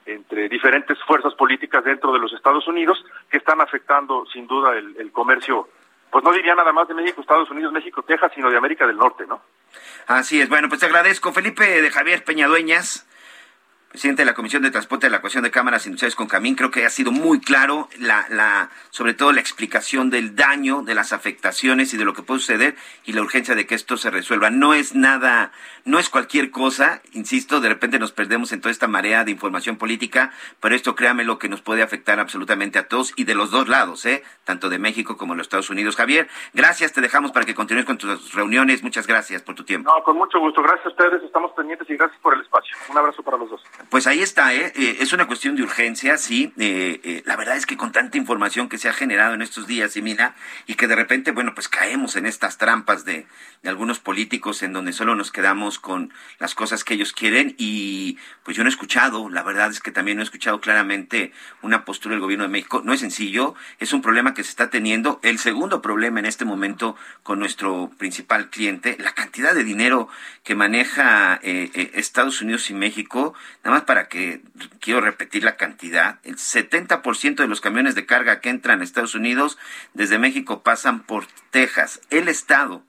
entre diferentes fuerzas políticas dentro de los Estados Unidos que están afectando sin duda el, el comercio pues no diría nada más de México, Estados Unidos, México, Texas, sino de América del Norte, ¿no? Así es. Bueno, pues te agradezco, Felipe de Javier Peñadueñas. Presidente de la Comisión de Transporte de la Ecuación de Cámaras Industriales con Camín, creo que ha sido muy claro la, la, sobre todo la explicación del daño, de las afectaciones y de lo que puede suceder y la urgencia de que esto se resuelva. No es nada, no es cualquier cosa, insisto, de repente nos perdemos en toda esta marea de información política, pero esto créame lo que nos puede afectar absolutamente a todos y de los dos lados, ¿eh? tanto de México como de los Estados Unidos. Javier, gracias, te dejamos para que continúes con tus reuniones. Muchas gracias por tu tiempo. No, con mucho gusto. Gracias a ustedes, estamos pendientes y gracias por el espacio. Un abrazo para los dos. Pues ahí está, ¿eh? ¿eh? es una cuestión de urgencia, sí. Eh, eh, la verdad es que con tanta información que se ha generado en estos días, y mira, y que de repente, bueno, pues caemos en estas trampas de, algunos políticos en donde solo nos quedamos con las cosas que ellos quieren y pues yo no he escuchado, la verdad es que también no he escuchado claramente una postura del gobierno de México. No es sencillo, es un problema que se está teniendo. El segundo problema en este momento con nuestro principal cliente, la cantidad de dinero que maneja eh, eh, Estados Unidos y México, más para que quiero repetir la cantidad, el 70% de los camiones de carga que entran a Estados Unidos desde México pasan por Texas. El Estado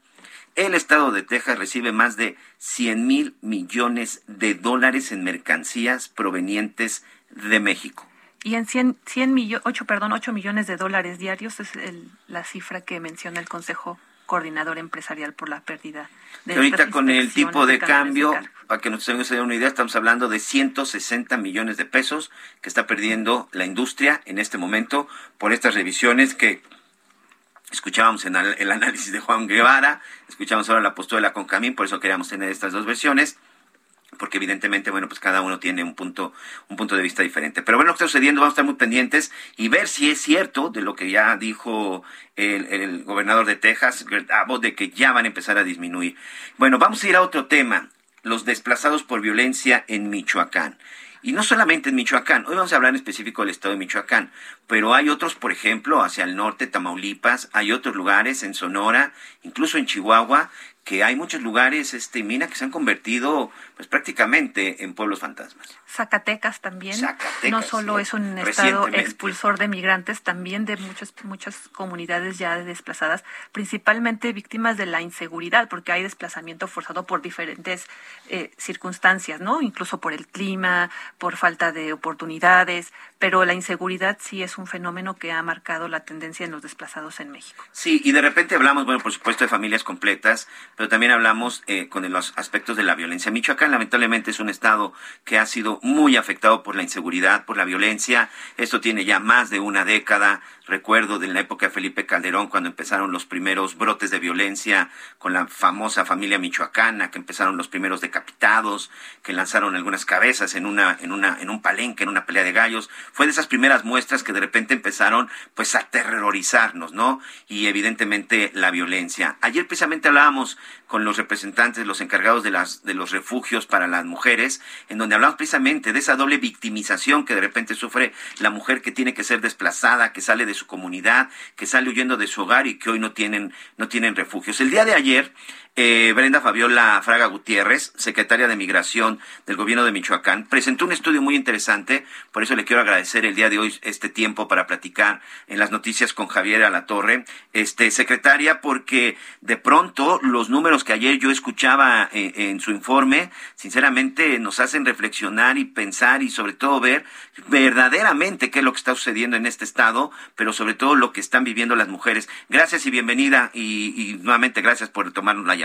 el estado de Texas recibe más de 100 mil millones de dólares en mercancías provenientes de México. Y en 100, 100 8, perdón, 8 millones de dólares diarios es el, la cifra que menciona el Consejo Coordinador Empresarial por la pérdida de Ahorita con el tipo de, cambio, para que nos tengamos una idea, estamos hablando de 160 millones de pesos que está perdiendo la industria en este momento por estas revisiones que Escuchábamos en el, análisis de Juan Guevara, escuchamos ahora la postura de la Concamín, por eso queríamos tener estas dos versiones porque evidentemente, bueno, pues cada uno tiene un punto, un punto de vista diferente. Pero bueno, lo que está sucediendo, vamos a estar muy pendientes y ver si es cierto de lo que ya dijo el, el gobernador de Texas, Abbott, de que ya van a empezar a disminuir. Bueno, vamos a ir a otro tema, los desplazados por violencia en Michoacán. Y no solamente en Michoacán, hoy vamos a hablar en específico del estado de Michoacán, pero hay otros, por ejemplo, hacia el norte, Tamaulipas, hay otros lugares en Sonora, incluso en Chihuahua, que hay muchos lugares, este, Mina, que se han convertido, pues prácticamente en pueblos fantasmas. Zacatecas también. no solo es un estado expulsor de migrantes, también de muchas, muchas comunidades ya desplazadas, principalmente víctimas de la inseguridad, porque hay desplazamiento forzado por diferentes eh, circunstancias, ¿no? Incluso por el clima, por falta de oportunidades, pero la inseguridad sí es un fenómeno que ha marcado la tendencia en los desplazados en México. Sí, y de repente hablamos, bueno, por supuesto, de familias completas, pero también hablamos eh, con los aspectos de la violencia. Michoacán, lamentablemente, es un estado que ha sido muy afectado por la inseguridad, por la violencia. Esto tiene ya más de una década. Recuerdo de la época de Felipe Calderón, cuando empezaron los primeros brotes de violencia con la famosa familia michoacana, que empezaron los primeros decapitados, que lanzaron algunas cabezas en una, en una, en un palenque, en una pelea de gallos. Fue de esas primeras muestras que de repente empezaron, pues, a terrorizarnos, ¿no? Y evidentemente la violencia. Ayer precisamente hablábamos con los representantes, los encargados de las, de los refugios para las mujeres, en donde hablamos precisamente de esa doble victimización que de repente sufre la mujer que tiene que ser desplazada, que sale de su comunidad, que sale huyendo de su hogar y que hoy no tienen, no tienen refugios. El día de ayer, eh, Brenda Fabiola Fraga Gutiérrez, secretaria de Migración del Gobierno de Michoacán, presentó un estudio muy interesante, por eso le quiero agradecer el día de hoy este tiempo para platicar en las noticias con Javier Alatorre, este, secretaria, porque de pronto los números que ayer yo escuchaba en, en su informe, sinceramente nos hacen reflexionar y pensar y sobre todo ver verdaderamente qué es lo que está sucediendo en este estado, pero sobre todo lo que están viviendo las mujeres. Gracias y bienvenida y, y nuevamente gracias por tomarnos la llamada.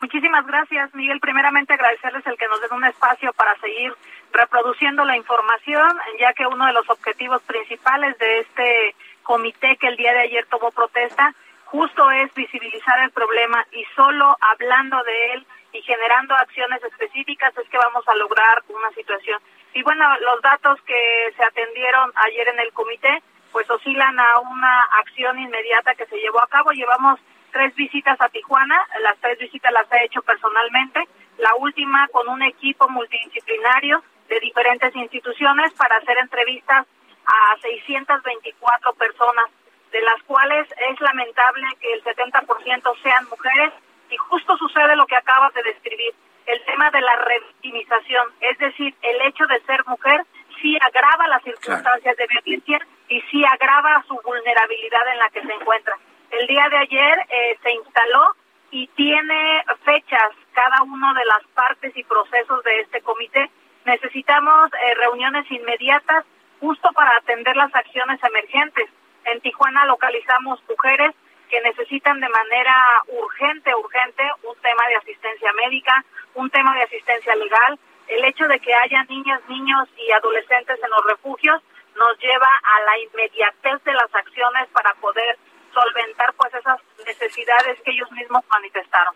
Muchísimas gracias, Miguel. Primeramente agradecerles el que nos den un espacio para seguir reproduciendo la información, ya que uno de los objetivos principales de este comité que el día de ayer tomó protesta justo es visibilizar el problema y solo hablando de él y generando acciones específicas es que vamos a lograr una situación. Y bueno, los datos que se atendieron ayer en el comité pues oscilan a una acción inmediata que se llevó a cabo. Llevamos tres visitas a Tijuana, las tres visitas las he hecho personalmente, la última con un equipo multidisciplinario de diferentes instituciones para hacer entrevistas a 624 personas, de las cuales es lamentable que el 70% sean mujeres y justo sucede lo que acabas de describir, el tema de la revictimización, es decir, el hecho de ser mujer sí agrava las circunstancias de violencia y sí agrava su vulnerabilidad en la que se encuentra. El día de ayer eh, se instaló y tiene fechas cada uno de las partes y procesos de este comité Necesitamos eh, reuniones inmediatas justo para atender las acciones emergentes. En Tijuana localizamos mujeres que necesitan de manera urgente, urgente, un tema de asistencia médica, un tema de asistencia legal. El hecho de que haya niñas, niños y adolescentes en los refugios nos lleva a la inmediatez de las acciones para poder solventar pues esas necesidades que ellos mismos manifestaron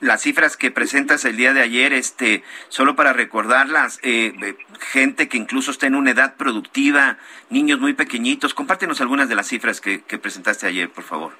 las cifras que presentas el día de ayer, este, solo para recordarlas, eh, gente que incluso está en una edad productiva, niños muy pequeñitos, compártenos algunas de las cifras que, que presentaste ayer, por favor.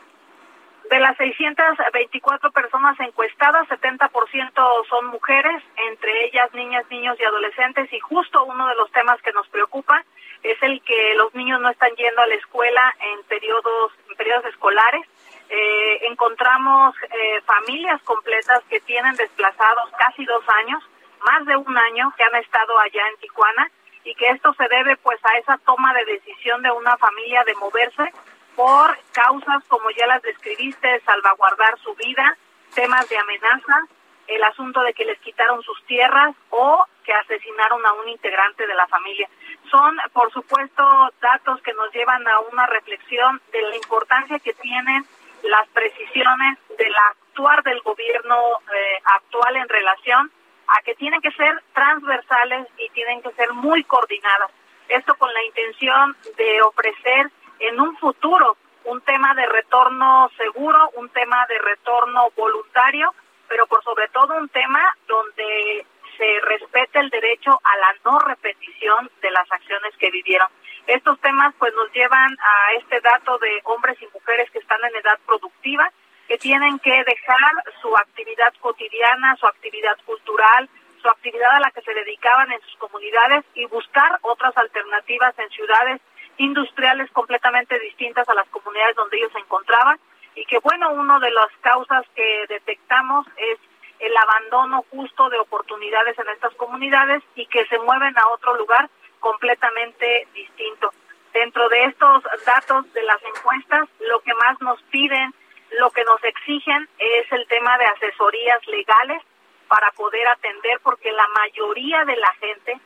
De las 624 personas encuestadas, 70% son mujeres, entre ellas niñas, niños y adolescentes, y justo uno de los temas que nos preocupa es el que los niños no están yendo a la escuela en periodos, periodos escolares eh, encontramos eh, familias completas que tienen desplazados casi dos años, más de un año que han estado allá en Tijuana y que esto se debe pues a esa toma de decisión de una familia de moverse por causas como ya las describiste, salvaguardar su vida, temas de amenaza, el asunto de que les quitaron sus tierras o que asesinaron a un integrante de la familia. Son, por supuesto, datos que nos llevan a una reflexión de la importancia que tienen las precisiones del actuar del gobierno eh, actual en relación a que tienen que ser transversales y tienen que ser muy coordinadas. Esto con la intención de ofrecer en un futuro un tema de retorno seguro, un tema de retorno voluntario, pero por sobre todo un tema donde se respete el derecho a la no repetición de las acciones que vivieron. Estos temas pues nos llevan a este dato de hombres y mujeres que están en edad productiva, que tienen que dejar su actividad cotidiana, su actividad cultural, su actividad a la que se dedicaban en sus comunidades y buscar otras alternativas en ciudades industriales completamente distintas a las comunidades donde ellos se encontraban y que bueno, una de las causas que detectamos es el abandono justo de oportunidades en estas comunidades y que se mueven a otro lugar completamente distinto. Dentro de estos datos de las encuestas, lo que más nos piden, lo que nos exigen es el tema de asesorías legales para poder atender, porque la mayoría de la gente,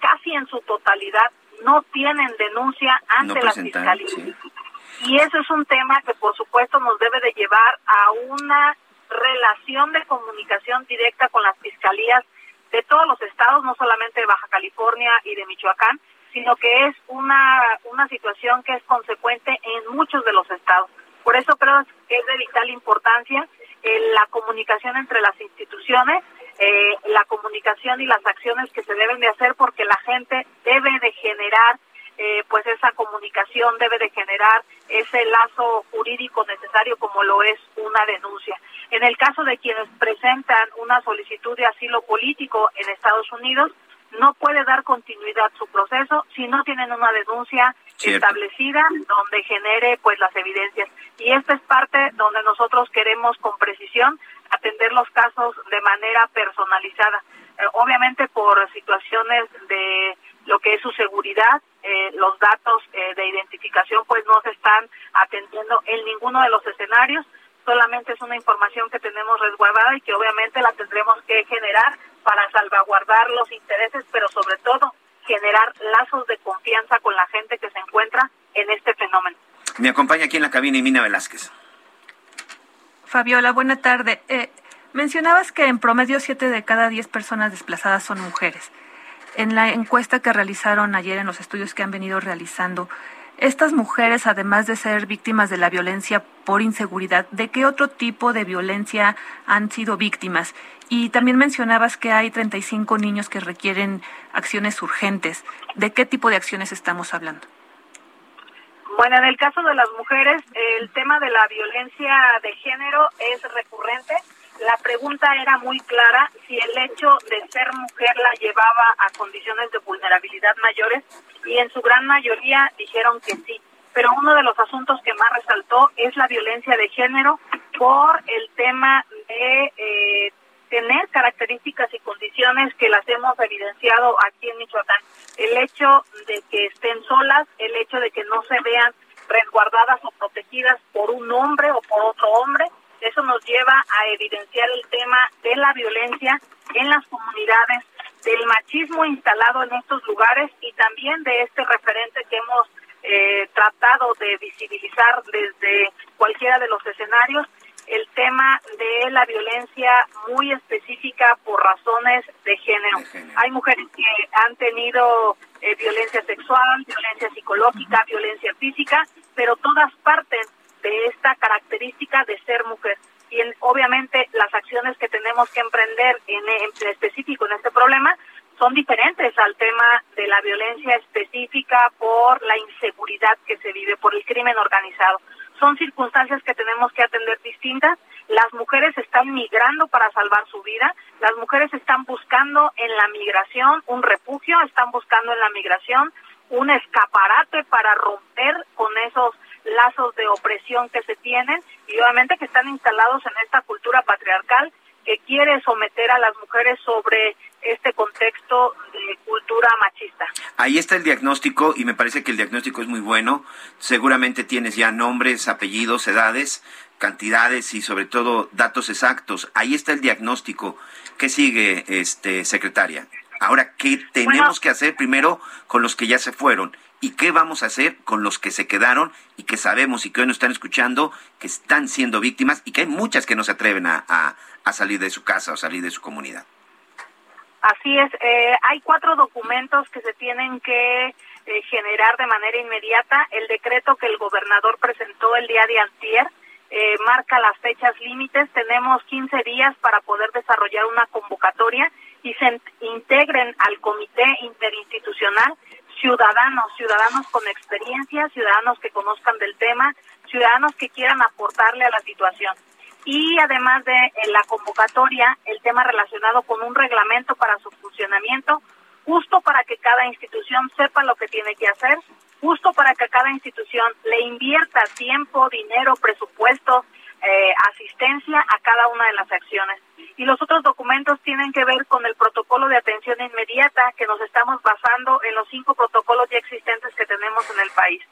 casi en su totalidad, no tienen denuncia ante la fiscalía. Y eso es un tema que, por supuesto, nos debe de llevar a una relación de comunicación directa con las fiscalías de todos los estados, no solamente de Baja California y de Michoacán, sino que es una, una situación que es consecuente en muchos de los estados. Por eso creo que es de vital importancia eh, la comunicación entre las instituciones, eh, la comunicación y las acciones que se deben de hacer porque la gente debe de generar eh, pues esa comunicación debe de generar ese lazo jurídico necesario como lo es una denuncia. En el caso de quienes presentan una solicitud de asilo político en Estados Unidos, no puede dar continuidad su proceso si no tienen una denuncia establecida donde genere pues las evidencias. Y esta es parte donde nosotros queremos con precisión atender los casos de manera personalizada. Eh, obviamente por situaciones de lo que es su seguridad, eh, los datos eh, de identificación pues no se están atendiendo en ninguno de los escenarios, solamente es una información que tenemos resguardada y que obviamente la tendremos que generar para salvaguardar los intereses, pero sobre todo generar lazos de confianza con la gente que se encuentra en este fenómeno. Me acompaña aquí en la cabina Imina Velázquez. Fabiola, buena tarde. Eh, mencionabas que en promedio siete de cada diez personas desplazadas son mujeres. En la encuesta que realizaron ayer en los estudios que han venido realizando, estas mujeres, además de ser víctimas de la violencia por inseguridad, ¿de qué otro tipo de violencia han sido víctimas? Y también mencionabas que hay 35 niños que requieren acciones urgentes. ¿De qué tipo de acciones estamos hablando? Bueno, en el caso de las mujeres, el tema de la violencia de género es recurrente. La pregunta era muy clara si el hecho de ser mujer la llevaba a condiciones de vulnerabilidad mayores y en su gran mayoría dijeron que sí. Pero uno de los asuntos que más resaltó es la violencia de género por el tema de eh, tener características y condiciones que las hemos evidenciado aquí en Michoacán. El hecho de que estén solas, el hecho de que no se vean resguardadas o protegidas por un hombre o por otro hombre, eso nos lleva a evidenciar el tema de la violencia en las comunidades del machismo instalado en estos lugares y también de este referente que hemos eh, tratado de visibilizar desde cualquiera de los escenarios, el tema de la violencia muy específica por razones de género. Hay mujeres que han tenido eh, violencia sexual, violencia psicológica, violencia física, pero todas parten de esta característica de ser mujer. Y obviamente las acciones que tenemos que emprender en, en específico en este problema son diferentes al tema de la violencia específica por la inseguridad que se vive, por el crimen organizado. Son circunstancias que tenemos que atender distintas. Las mujeres están migrando para salvar su vida, las mujeres están buscando en la migración un refugio, están buscando en la migración un escaparate para romper con esos lazos de opresión que se tienen y obviamente que están instalados en esta cultura patriarcal que quiere someter a las mujeres sobre este contexto de cultura machista. Ahí está el diagnóstico y me parece que el diagnóstico es muy bueno. Seguramente tienes ya nombres, apellidos, edades, cantidades y sobre todo datos exactos. Ahí está el diagnóstico. ¿Qué sigue, este secretaria? Ahora, ¿qué tenemos que hacer primero con los que ya se fueron? ¿Y qué vamos a hacer con los que se quedaron y que sabemos y que hoy nos están escuchando que están siendo víctimas y que hay muchas que no se atreven a, salir de su casa o salir de su comunidad? Así es, eh, hay cuatro documentos que se tienen que eh, generar de manera inmediata. El decreto que el gobernador presentó el día de antier eh, marca las fechas límites. Tenemos 15 días para poder desarrollar una convocatoria y se integren al comité interinstitucional ciudadanos, ciudadanos con experiencia, ciudadanos que conozcan del tema, ciudadanos que quieran aportarle a la situación y además de la convocatoria, el tema relacionado con un reglamento para su funcionamiento, justo para que cada institución sepa lo que tiene que hacer, justo para que cada institución le invierta tiempo, dinero, presupuesto, eh, asistencia a cada una de las acciones. Y los otros documentos tienen que ver con el protocolo de atención inmediata que nos estamos basando en los cinco protocolos ya existentes que tenemos en el país.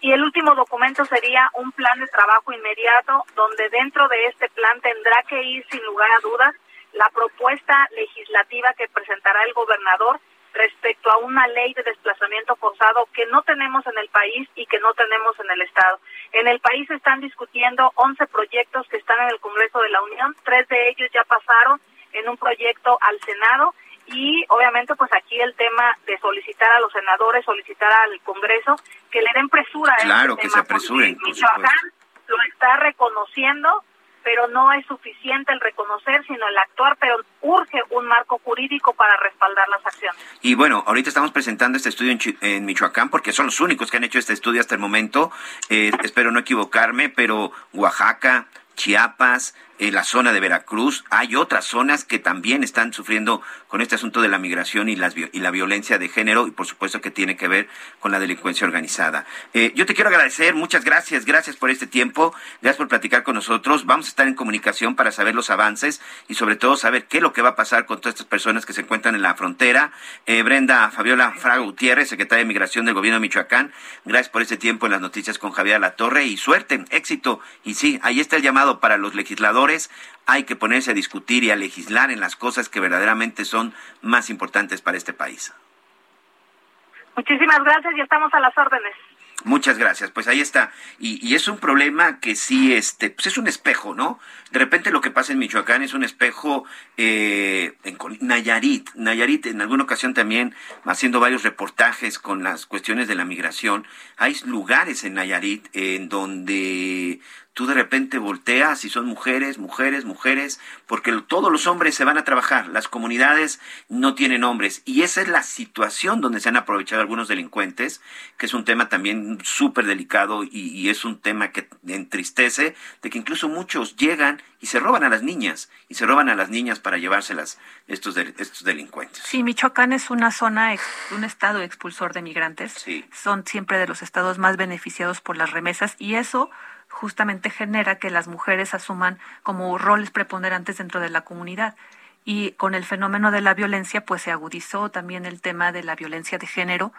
Y el último documento sería un plan de trabajo inmediato, donde dentro de este plan tendrá que ir sin lugar a dudas la propuesta legislativa que presentará el gobernador respecto a una ley de desplazamiento forzado que no tenemos en el país y que no tenemos en el Estado. En el país se están discutiendo 11 proyectos que están en el Congreso de la Unión, tres de ellos ya pasaron en un proyecto al Senado y obviamente pues aquí el tema de solicitar a los senadores, solicitar al Congreso que le den presura a este claro, que se apresuren. Michoacán lo está reconociendo, pero no es suficiente el reconocer, sino el actuar, pero urge un marco jurídico para respaldar las acciones. Y bueno, ahorita estamos presentando este estudio en, Michoacán porque son los únicos que han hecho este estudio hasta el momento. Eh, espero no equivocarme, pero Oaxaca, Chiapas, en la zona de Veracruz. Hay otras zonas que también están sufriendo con este asunto de la migración y, las, y la violencia de género y por supuesto que tiene que ver con la delincuencia organizada. Eh, yo te quiero agradecer, muchas gracias, gracias por este tiempo, gracias por platicar con nosotros. Vamos a estar en comunicación para saber los avances y sobre todo saber qué es lo que va a pasar con todas estas personas que se encuentran en la frontera. Eh, Brenda Fabiola Fraga Gutiérrez, secretaria de Migración del Gobierno de Michoacán, gracias por este tiempo en las noticias con Javier La Torre y suerte, éxito. Y sí, ahí está el llamado para los legisladores hay que ponerse a discutir y a legislar en las cosas que verdaderamente son más importantes para este país. Muchísimas gracias y estamos a las órdenes. Muchas gracias. Pues ahí está. Y, es un problema que sí, este, pues es un espejo, ¿no? De repente lo que pasa en Michoacán es un espejo eh, en Nayarit. Nayarit en alguna ocasión también haciendo varios reportajes con las cuestiones de la migración. Hay lugares en Nayarit en donde tú de repente volteas y son mujeres, mujeres, mujeres, porque todos los hombres se van a trabajar, las comunidades no tienen hombres. Y esa es la situación donde se han aprovechado algunos delincuentes, que es un tema también súper delicado y, es un tema que entristece, de que incluso muchos llegan y se roban a las niñas, y se roban a las niñas para llevárselas estos, estos delincuentes. Sí, Michoacán es una zona, un estado expulsor de migrantes. Sí. Son siempre de los estados más beneficiados por las remesas y eso justamente genera que las mujeres asuman como roles preponderantes dentro de la comunidad. Y con el fenómeno de la violencia, pues se agudizó también el tema de la violencia de género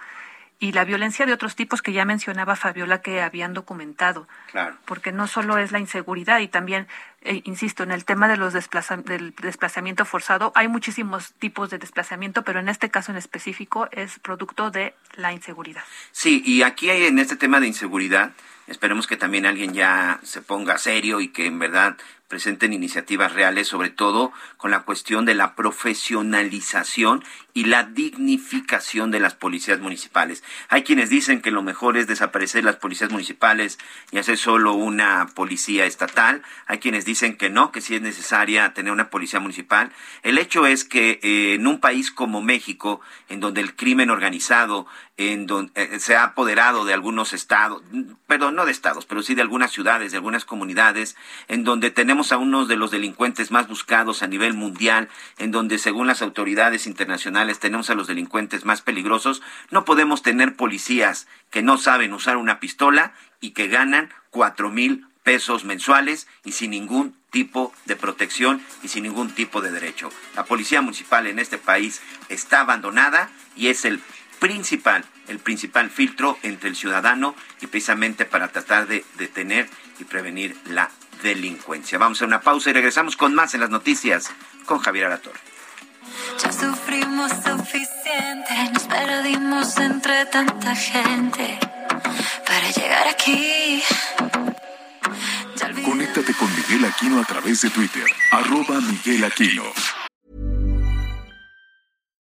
y la violencia de otros tipos que ya mencionaba Fabiola que habían documentado. Claro. Porque no solo es la inseguridad y también, eh, insisto, en el tema de los desplaza del desplazamiento forzado, hay muchísimos tipos de desplazamiento, pero en este caso en específico es producto de la inseguridad. Sí, y aquí hay en este tema de inseguridad, esperemos que también alguien ya se ponga serio y que en verdad presenten iniciativas reales, sobre todo con la cuestión de la profesionalización y la dignificación de las policías municipales. Hay quienes dicen que lo mejor es desaparecer las policías municipales y hacer solo una policía estatal. Hay quienes dicen que no, que sí es necesaria tener una policía municipal. El hecho es que eh, en un país como México, en donde el crimen organizado en donde eh, se ha apoderado de algunos estados, perdón, no de estados, pero sí de algunas ciudades, de algunas comunidades, en donde tenemos a unos de los delincuentes más buscados a nivel mundial, en donde según las autoridades internacionales tenemos a los delincuentes más peligrosos, no podemos tener policías que no saben usar una pistola y que ganan cuatro mil pesos mensuales y sin ningún tipo de protección y sin ningún tipo de derecho. La policía municipal en este país está abandonada y es el principal, el principal filtro entre el ciudadano y precisamente para tratar de detener y prevenir la delincuencia. Vamos a una pausa y regresamos con más en las noticias con Javier Alatorre. Ya sufrimos suficiente, nos perdimos entre tanta gente para llegar aquí. Conéctate con Miguel Aquino a través de Twitter, arroba Miguel Aquino.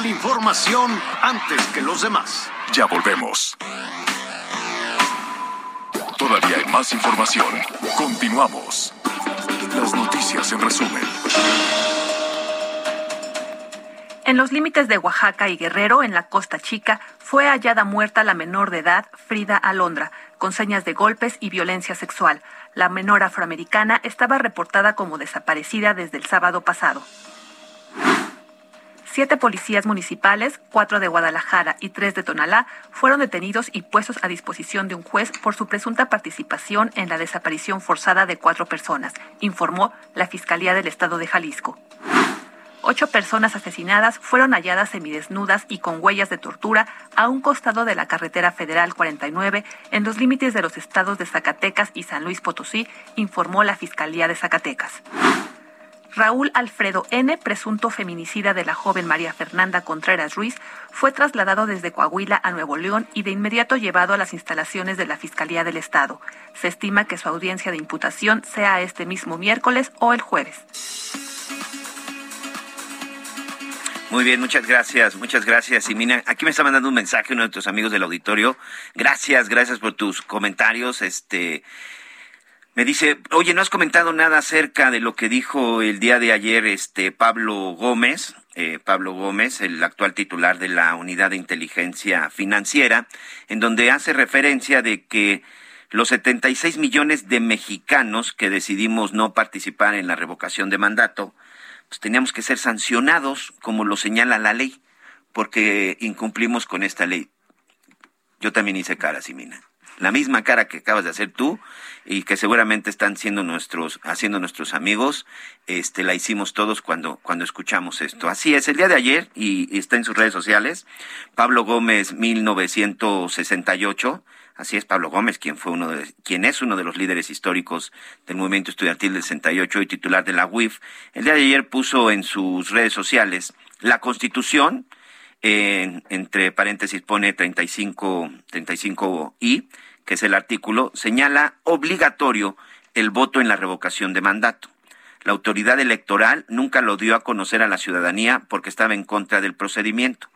La información antes que los demás. Ya volvemos. Todavía hay más información. Continuamos. Las noticias en resumen. En los límites de Oaxaca y Guerrero, en la Costa Chica, fue hallada muerta la menor de edad, Frida Alondra, con señas de golpes y violencia sexual. La menor afroamericana estaba reportada como desaparecida desde el sábado pasado. Siete policías municipales, cuatro de Guadalajara y tres de Tonalá, fueron detenidos y puestos a disposición de un juez por su presunta participación en la desaparición forzada de cuatro personas, informó la Fiscalía del Estado de Jalisco. Ocho personas asesinadas fueron halladas semidesnudas y con huellas de tortura a un costado de la carretera federal 49 en los límites de los estados de Zacatecas y San Luis Potosí, informó la Fiscalía de Zacatecas. Raúl Alfredo N., presunto feminicida de la joven María Fernanda Contreras Ruiz, fue trasladado desde Coahuila a Nuevo León y de inmediato llevado a las instalaciones de la Fiscalía del Estado. Se estima que su audiencia de imputación sea este mismo miércoles o el jueves. Muy bien, muchas gracias, muchas gracias. Y mira, aquí me está mandando un mensaje uno de tus amigos del auditorio. Gracias, gracias por tus comentarios. Este, me dice, oye, no has comentado nada acerca de lo que dijo el día de ayer este Pablo Gómez, eh, Pablo Gómez, el actual titular de la Unidad de Inteligencia Financiera, en donde hace referencia de que los 76 millones de mexicanos que decidimos no participar en la revocación de mandato, pues teníamos que ser sancionados como lo señala la ley, porque incumplimos con esta ley. Yo también hice cara, Simina. La misma cara que acabas de hacer tú y que seguramente están siendo nuestros, haciendo nuestros amigos, este, la hicimos todos cuando, cuando escuchamos esto. Así es, el día de ayer, y, y está en sus redes sociales, Pablo Gómez, 1968, Así es, Pablo Gómez, quien fue uno de, quien es uno de los líderes históricos del movimiento estudiantil del 68 y titular de la UIF, el día de ayer puso en sus redes sociales la Constitución, eh, entre paréntesis pone 35, 35i, que es el artículo, señala obligatorio el voto en la revocación de mandato. La autoridad electoral nunca lo dio a conocer a la ciudadanía porque estaba en contra del procedimiento.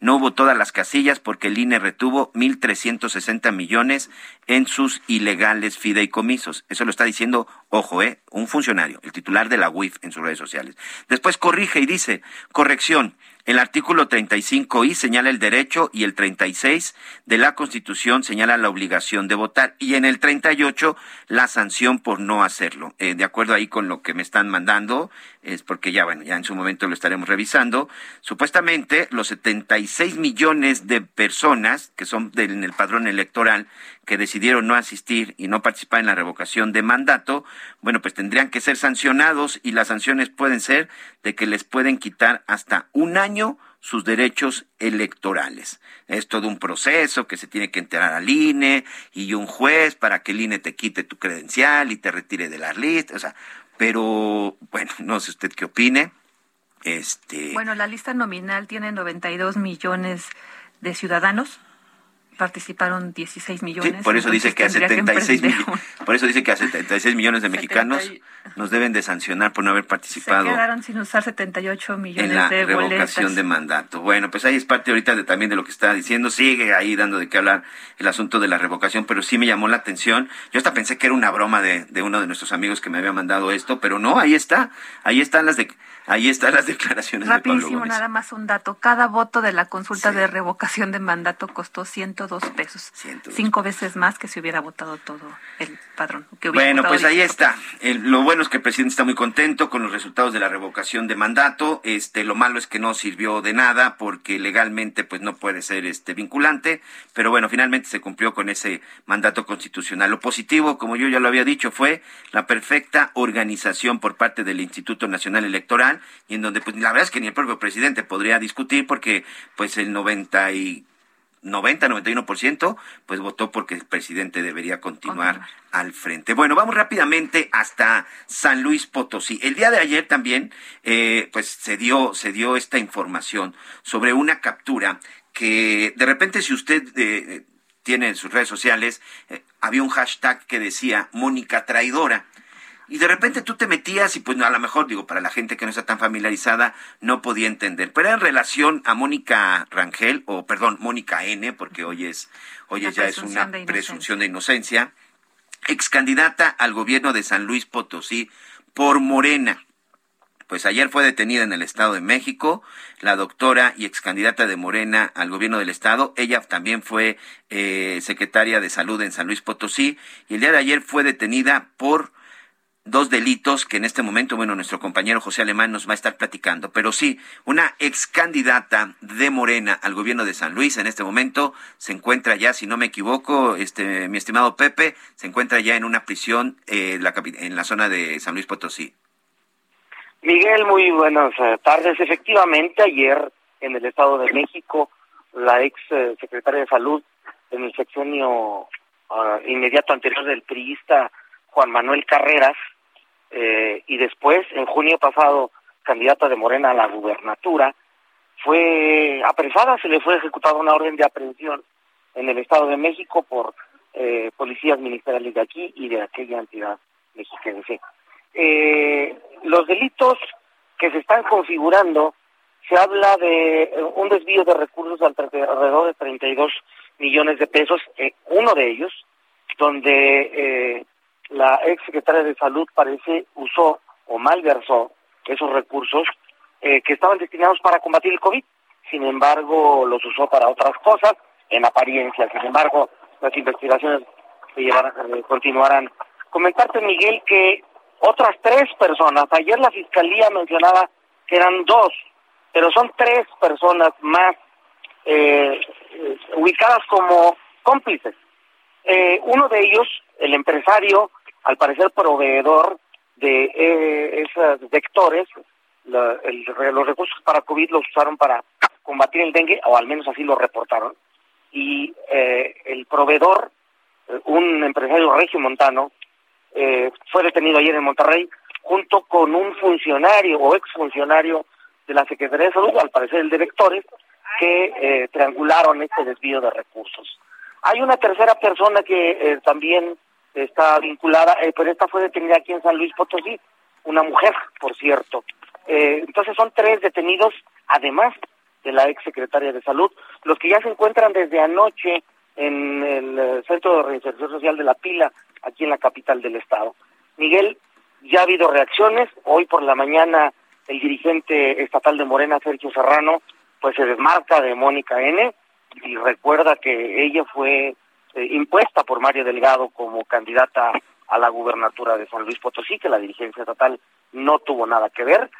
No hubo todas las casillas porque el INE retuvo 1.360 millones en sus ilegales fideicomisos. Eso lo está diciendo, ojo, eh, un funcionario, el titular de la UIF en sus redes sociales. Después corrige y dice, corrección, El artículo 35I señala el derecho y el 36 de la Constitución señala la obligación de votar y en el 38 la sanción por no hacerlo. Eh, de acuerdo ahí con lo que me están mandando, es porque ya, bueno, ya en su momento lo estaremos revisando. Supuestamente los 76 millones de personas que son del, en el padrón electoral que decidieron no asistir y no participar en la revocación de mandato, bueno, pues tendrían que ser sancionados y las sanciones pueden ser de que les pueden quitar hasta un año sus derechos electorales. Es todo un proceso que se tiene que enterar al INE y un juez para que el INE te quite tu credencial y te retire de las listas. O sea, pero bueno, no sé usted qué opine. Este... Bueno, la lista nominal tiene 92 millones de ciudadanos participaron 16 millones. por eso dice que a 76 millones, por eso dice que a 76 millones de mexicanos nos deben de sancionar por no haber participado. Se quedaron sin usar 78 millones en la de revocación de mandato. Bueno, pues ahí es parte ahorita de, también de lo que está diciendo. Sigue ahí dando de qué hablar el asunto de la revocación, pero sí me llamó la atención. Yo hasta pensé que era una broma de, de uno de nuestros amigos que me había mandado esto, pero no, ahí está. Ahí están las de Ahí están las declaraciones Rapidísimo, de nada más un dato. Cada voto de la consulta de revocación de mandato costó 102 pesos. Cinco veces más que si hubiera votado todo el padrón. bueno, pues ahí está. lo bueno es que el presidente está muy contento con los resultados de la revocación de mandato. Este, lo malo es que no sirvió de nada porque legalmente pues no puede ser este vinculante, pero bueno, finalmente se cumplió con ese mandato constitucional. Lo positivo, como yo ya lo había dicho, fue la perfecta organización por parte del Instituto Nacional Electoral y en donde pues la verdad es que ni el propio presidente podría discutir porque pues el 90 y 90, 91%, pues votó porque el presidente debería continuar al frente. Bueno, vamos rápidamente hasta San Luis Potosí. El día de ayer también, eh, pues se dio, se dio esta información sobre una captura que de repente si usted eh, tiene en sus redes sociales, eh, había un hashtag que decía Mónica Traidora y de repente tú te metías y pues a lo mejor digo para la gente que no está tan familiarizada no podía entender. Pero en relación a Mónica Rangel o perdón Mónica N porque hoy es hoy ya es una presunción de inocencia. Ex candidata al gobierno de San Luis Potosí por Morena. Pues ayer fue detenida en el Estado de México la doctora y ex candidata de Morena al gobierno del Estado. Ella también fue eh, secretaria de Salud en San Luis Potosí y el día de ayer fue detenida por dos delitos que en este momento, bueno, nuestro compañero José Alemán nos va a estar platicando, pero sí, una ex candidata de Morena al gobierno de San Luis en este momento se encuentra ya, si no me equivoco, este, mi estimado Pepe, se encuentra ya en una prisión eh, la, en la zona de San Luis Potosí. Miguel, muy buenas eh, tardes. Efectivamente, ayer en el Estado de México, la ex eh, secretaria de Salud en el sexenio ah, inmediato anterior del priista Juan Manuel Carreras, eh, y después, en junio pasado, candidata de Morena a la gubernatura, fue apresada, se le fue ejecutada una orden de aprehensión en el Estado de México por eh, policías ministeriales de aquí y de aquella entidad mexiquense. Eh, los delitos que se están configurando, se habla de un desvío de recursos alrededor de 32 millones de pesos, uno de ellos, donde la ex secretaria de Salud parece usó o malversó esos recursos eh, que estaban destinados para combatir el COVID. Sin embargo, los usó para otras cosas, en apariencia. Sin embargo, las investigaciones se eh, continuarán. Comentarte, Miguel, que otras tres personas, ayer la Fiscalía mencionaba que eran dos, pero son tres personas más eh, ubicadas como cómplices. uno de ellos, el empresario al parecer proveedor de eh, esos vectores, los recursos para COVID los usaron para combatir el dengue, o al menos así lo reportaron, y eh, el proveedor, eh, un empresario regio montano, fue detenido ayer en Monterrey junto con un funcionario o exfuncionario de la Secretaría de Salud, al parecer el de vectores, que triangularon este desvío de recursos. Hay una tercera persona que también está vinculada, eh, pero esta fue detenida aquí en San Luis Potosí, una mujer, por cierto. Eh, entonces son tres detenidos, además de la ex secretaria de Salud, los que ya se encuentran desde anoche en el eh, Centro de Reinserción Social de La Pila, aquí en la capital del estado. Miguel, ya ha habido reacciones, hoy por la mañana el dirigente estatal de Morena, Sergio Serrano, pues se desmarca de Mónica N y recuerda que ella fue eh, impuesta por Mario Delgado como candidata a la gubernatura de San Luis Potosí, que la dirigencia estatal no tuvo nada que ver.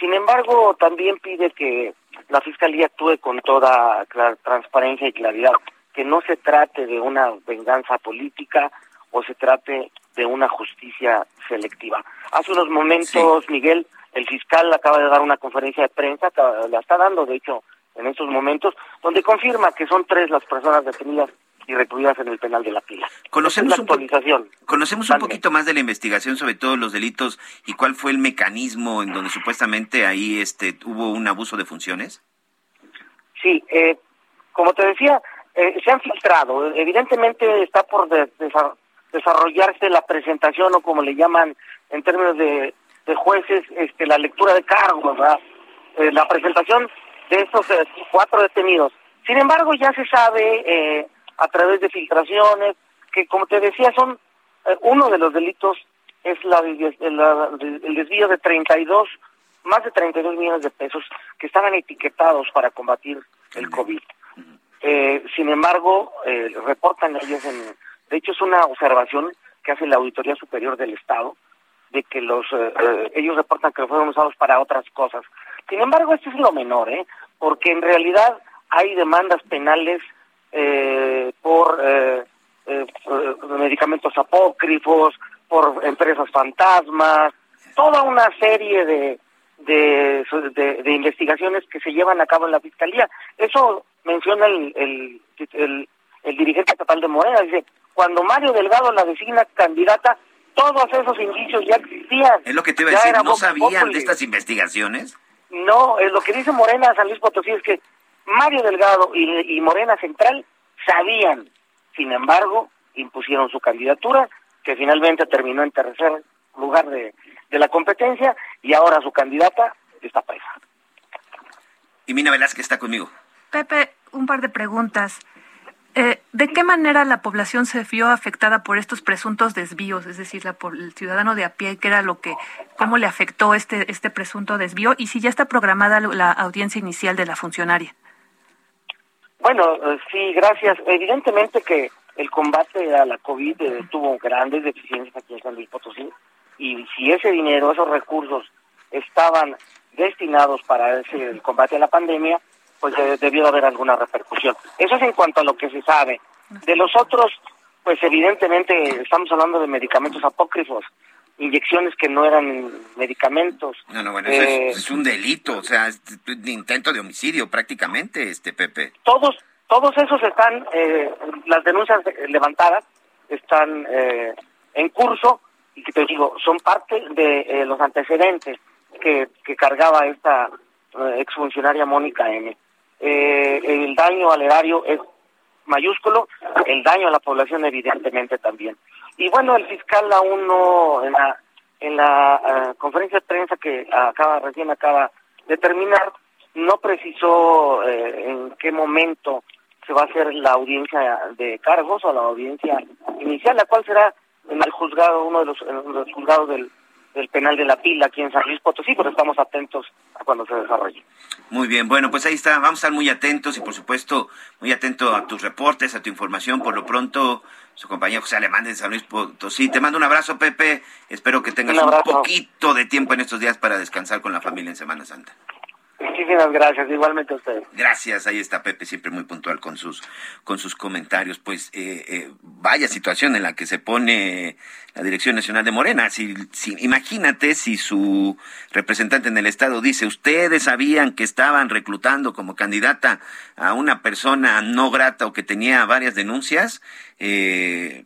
Sin embargo, también pide que la Fiscalía actúe con toda transparencia y claridad, que no se trate de una venganza política o se trate de una justicia selectiva. Hace unos momentos, Miguel, el fiscal acaba de dar una conferencia de prensa, la está dando, de hecho, en estos momentos, donde confirma que son tres las personas detenidas y recluidas en el penal de la pila. Conocemos, un, actualización. conocemos un poquito más de la investigación sobre todos los delitos y cuál fue el mecanismo en donde supuestamente ahí este hubo un abuso de funciones. Sí, eh, como te decía, eh, se han filtrado. Evidentemente está por desarrollarse la presentación o como le llaman en términos de, jueces, este, la lectura de cargos, ¿verdad? Eh, la presentación de estos cuatro detenidos. Sin embargo, ya se sabe a través de filtraciones, que como te decía, son eh, uno de los delitos es la, el desvío de 32, más de 32 millones de pesos que estaban etiquetados para combatir el COVID. Eh, sin embargo, eh, reportan ellos, en, de hecho es una observación que hace la Auditoría Superior del Estado, de que los ellos reportan que fueron usados para otras cosas. Sin embargo, esto es lo menor, ¿eh? porque en realidad hay demandas penales eh, por eh, eh, medicamentos apócrifos, por empresas fantasmas, toda una serie de, de, de, investigaciones que se llevan a cabo en la Fiscalía. Eso menciona el, el, el, dirigente estatal de Morena, dice, cuando Mario Delgado la designa candidata, todos esos indicios ya existían. Es lo que te iba a decir, ¿no sabían de estas investigaciones? No, es lo que dice Morena San Luis Potosí es que Mario Delgado y, Morena Central sabían, sin embargo, impusieron su candidatura, que finalmente terminó en tercer lugar de, la competencia, y ahora su candidata está presa. Y Mina Velázquez está conmigo. Pepe, un par de preguntas. Eh, ¿De qué manera la población se vio afectada por estos presuntos desvíos? Es decir, la, el ciudadano de a pie, ¿qué era lo que, cómo le afectó este, este presunto desvío? Y si ya está programada la audiencia inicial de la funcionaria. Bueno, eh, sí, gracias. Evidentemente que el combate a la COVID eh, tuvo grandes deficiencias aquí en San Luis Potosí y si ese dinero, esos recursos estaban destinados para ese el combate a la pandemia, pues eh, debió haber alguna repercusión. Eso es en cuanto a lo que se sabe. De los otros, pues evidentemente estamos hablando de medicamentos apócrifos inyecciones que no eran medicamentos. No, no, bueno, eso es, eh, un delito, o sea, es un intento de homicidio prácticamente, este Pepe. Todos, todos esos están, eh, las denuncias levantadas están eh, en curso y que te digo, son parte de los antecedentes que, que cargaba esta exfuncionaria Mónica M. el daño al erario es mayúsculo, el daño a la población evidentemente también. Y bueno, el fiscal aún no, en la, en la eh, conferencia de prensa que acaba recién acaba de terminar, no precisó eh, en qué momento se va a hacer la audiencia de cargos o la audiencia inicial, la cual será en el juzgado, uno de los, los juzgados del, del penal de la pila aquí en San Luis Potosí, pero estamos atentos a cuando se desarrolle. Muy bien, bueno, pues ahí está, vamos a estar muy atentos y por supuesto muy atento a tus reportes, a tu información. Por lo pronto, su compañero José Alemán de San Luis Potosí. Te mando un abrazo, Pepe. Espero que tengas un, un poquito de tiempo en estos días para descansar con la familia en Semana Santa. Muchísimas gracias, igualmente a ustedes. Gracias, ahí está Pepe, siempre muy puntual con sus, con sus comentarios. Pues eh, eh, vaya situación en la que se pone la Dirección Nacional de Morena. Si, imagínate si su representante en el Estado dice, ustedes sabían que estaban reclutando como candidata a una persona no grata o que tenía varias denuncias, eh,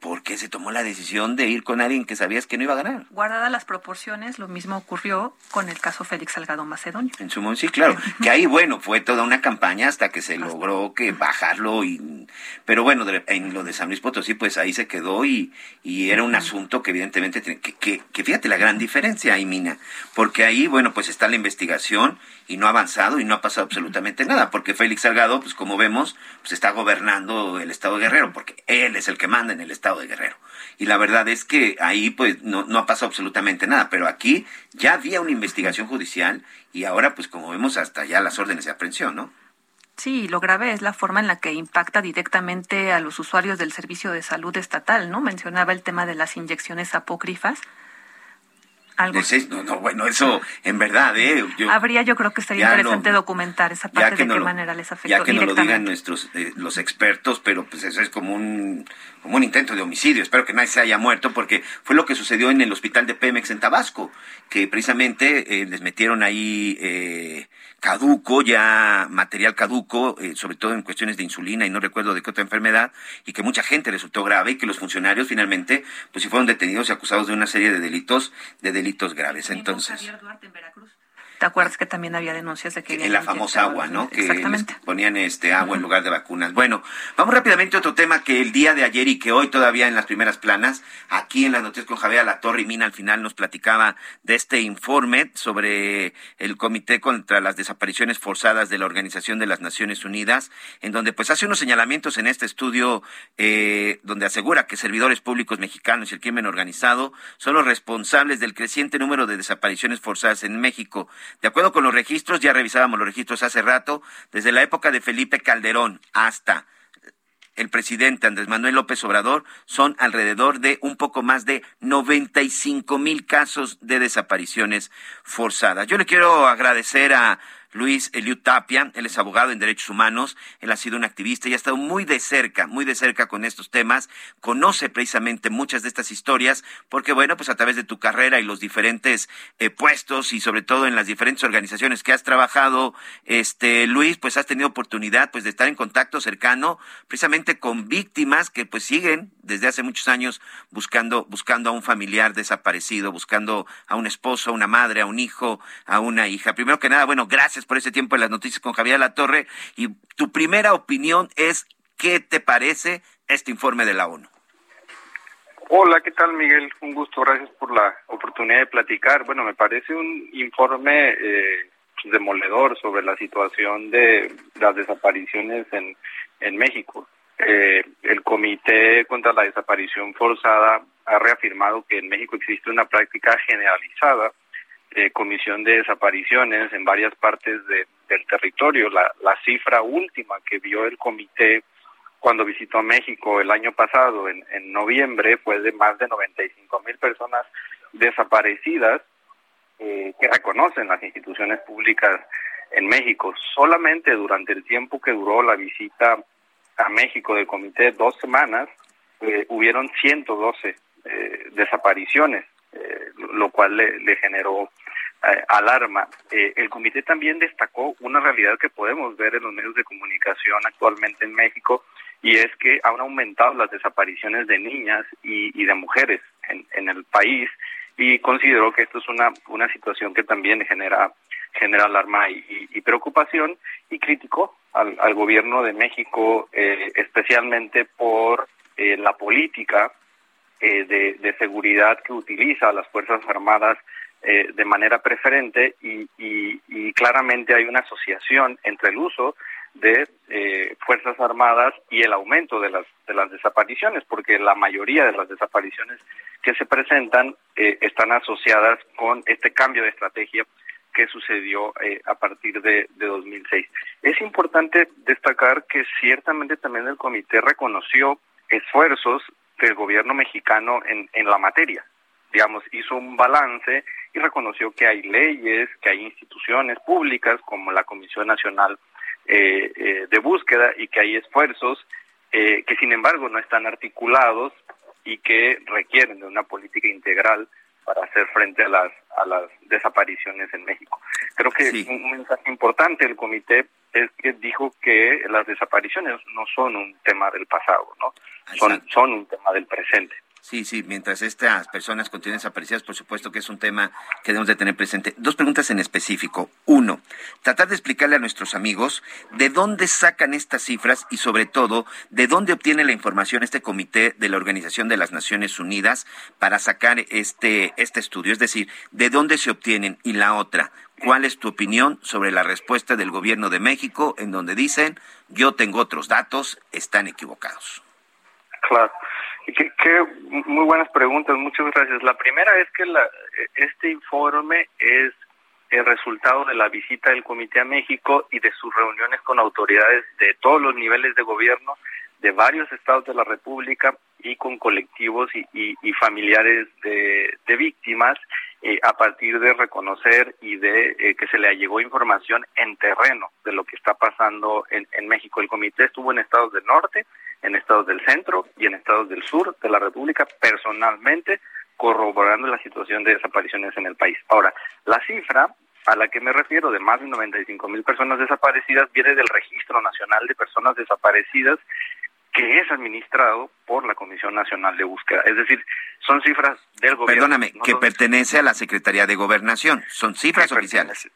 ¿por qué se tomó la decisión de ir con alguien que sabías que no iba a ganar? Guardadas las proporciones, lo mismo ocurrió con el caso Félix Salgado Macedonio. En su momento, sí, claro. que ahí, bueno, fue toda una campaña hasta que se logró que bajarlo. y Pero bueno, en lo de San Luis Potosí, pues ahí se quedó y, y era un asunto que evidentemente, que, que, que fíjate la gran diferencia ahí, Mina, porque ahí, bueno, pues está la investigación y no ha avanzado y no ha pasado absolutamente nada, porque Félix Salgado, pues como vemos, pues está gobernando el Estado de Guerrero, porque él es el que manda en el Estado de Guerrero. Y la verdad es que ahí pues no, no ha pasado absolutamente nada, pero aquí ya había una investigación judicial y ahora pues como vemos hasta ya las órdenes de aprehensión, ¿no? Sí, lo grave es la forma en la que impacta directamente a los usuarios del servicio de salud estatal, ¿no? Mencionaba el tema de las inyecciones apócrifas algo. No, no, bueno, eso en verdad, ¿eh? Habría, yo creo que sería interesante documentar esa parte de qué manera les afectó Ya que nos lo digan nuestros, eh, los expertos, pero pues eso es como un, como un intento de homicidio. Espero que nadie se haya muerto, porque fue lo que sucedió en el hospital de Pemex en Tabasco, que precisamente eh, les metieron ahí eh, caduco, ya material caduco, eh, sobre todo en cuestiones de insulina y no recuerdo de qué otra enfermedad, y que mucha gente resultó grave y que los funcionarios finalmente, pues sí fueron detenidos y acusados de una serie de delitos, de delitos graves. Entonces. ¿Te acuerdas que también había denuncias de que en la famosa agua, ¿no? Que ponían este agua en lugar de vacunas. Bueno, vamos rápidamente a otro tema que el día de ayer y que hoy todavía en las primeras planas, aquí en las noticias con Javier La Torre y Mina al final nos platicaba de este informe sobre el Comité contra las Desapariciones Forzadas de la Organización de las Naciones Unidas, en donde pues hace unos señalamientos en este estudio eh, donde asegura que servidores públicos mexicanos y el crimen organizado son los responsables del creciente número de desapariciones forzadas en México. De acuerdo con los registros, ya revisábamos los registros hace rato, desde la época de Felipe Calderón hasta el presidente Andrés Manuel López Obrador, son alrededor de un poco más de 95 mil casos de desapariciones forzadas. Yo le quiero agradecer a Luis Eliud Tapia, él es abogado en derechos humanos, él ha sido un activista y ha estado muy de cerca, muy de cerca con estos temas, conoce precisamente muchas de estas historias, porque bueno, pues a través de tu carrera y los diferentes eh, puestos y sobre todo en las diferentes organizaciones que has trabajado, este Luis, pues has tenido oportunidad pues de estar en contacto cercano precisamente con víctimas que pues siguen desde hace muchos años buscando buscando a un familiar desaparecido, buscando a un esposo, a una madre, a un hijo, a una hija. Primero que nada, bueno, gracias por ese tiempo en las noticias con Javier Latorre. Y tu primera opinión es, ¿qué te parece este informe de la ONU? Hola, ¿qué tal Miguel? Un gusto, gracias por la oportunidad de platicar. Bueno, me parece un informe eh, demoledor sobre la situación de las desapariciones en, en México. Eh, el Comité contra la Desaparición Forzada ha reafirmado que en México existe una práctica generalizada comisión de desapariciones en varias partes del territorio. La, cifra última que vio el comité cuando visitó México el año pasado, en, en noviembre, fue de más de 95 mil personas desaparecidas eh, que reconocen las instituciones públicas en México. Solamente durante el tiempo que duró la visita a México del comité, dos semanas, eh, hubieron 112 eh, desapariciones. Eh, lo cual le, generó eh, alarma. Eh, el comité también destacó una realidad que podemos ver en los medios de comunicación actualmente en México y es que han aumentado las desapariciones de niñas y, de mujeres en, el país y consideró que esto es una, una situación que también genera genera alarma y, preocupación y criticó al, al gobierno de México especialmente por la política eh, de, seguridad que utiliza las Fuerzas Armadas eh, de manera preferente y, claramente hay una asociación entre el uso de eh, Fuerzas Armadas y el aumento de las, de las desapariciones, porque la mayoría de las desapariciones que se presentan están asociadas con este cambio de estrategia que sucedió a partir de, de 2006. Es importante destacar que ciertamente también el comité reconoció esfuerzos del gobierno mexicano en, en la materia. Digamos, hizo un balance y reconoció que hay leyes, que hay instituciones públicas como la Comisión Nacional eh, eh, de Búsqueda y que hay esfuerzos eh, que sin embargo no están articulados y que requieren de una política integral para hacer frente a las a las desapariciones en México. Creo que un mensaje importante del comité es que dijo que las desapariciones no son un tema del pasado, ¿no? Son, son un tema del presente. Sí, sí, mientras estas personas continúen desaparecidas, por supuesto que es un tema que debemos de tener presente. Dos preguntas en específico. Uno, tratar de explicarle a nuestros amigos de dónde sacan estas cifras y sobre todo de dónde obtiene la información este comité de la Organización de las Naciones Unidas para sacar este, este estudio. Es decir, de dónde se obtienen. Y la otra, ¿cuál es tu opinión sobre la respuesta del gobierno de México en donde dicen, yo tengo otros datos, están equivocados? Claro. Qué, muy buenas preguntas, muchas gracias. La primera es que la, este informe es el resultado de la visita del Comité a México y de sus reuniones con autoridades de todos los niveles de gobierno de varios estados de la República y con colectivos y, familiares de, víctimas eh, a partir de reconocer y de eh, que se le llegó información en terreno de lo que está pasando en, en México. El comité estuvo en estados del norte, en estados del centro y en estados del sur de la República personalmente corroborando la situación de desapariciones en el país. Ahora, la cifra a la que me refiero de más de 95 mil personas desaparecidas viene del Registro Nacional de Personas Desaparecidas que es administrado por la Comisión Nacional de Búsqueda. Es decir, son cifras del gobierno. Perdóname, que pertenece a la Secretaría de Gobernación. Son cifras oficiales.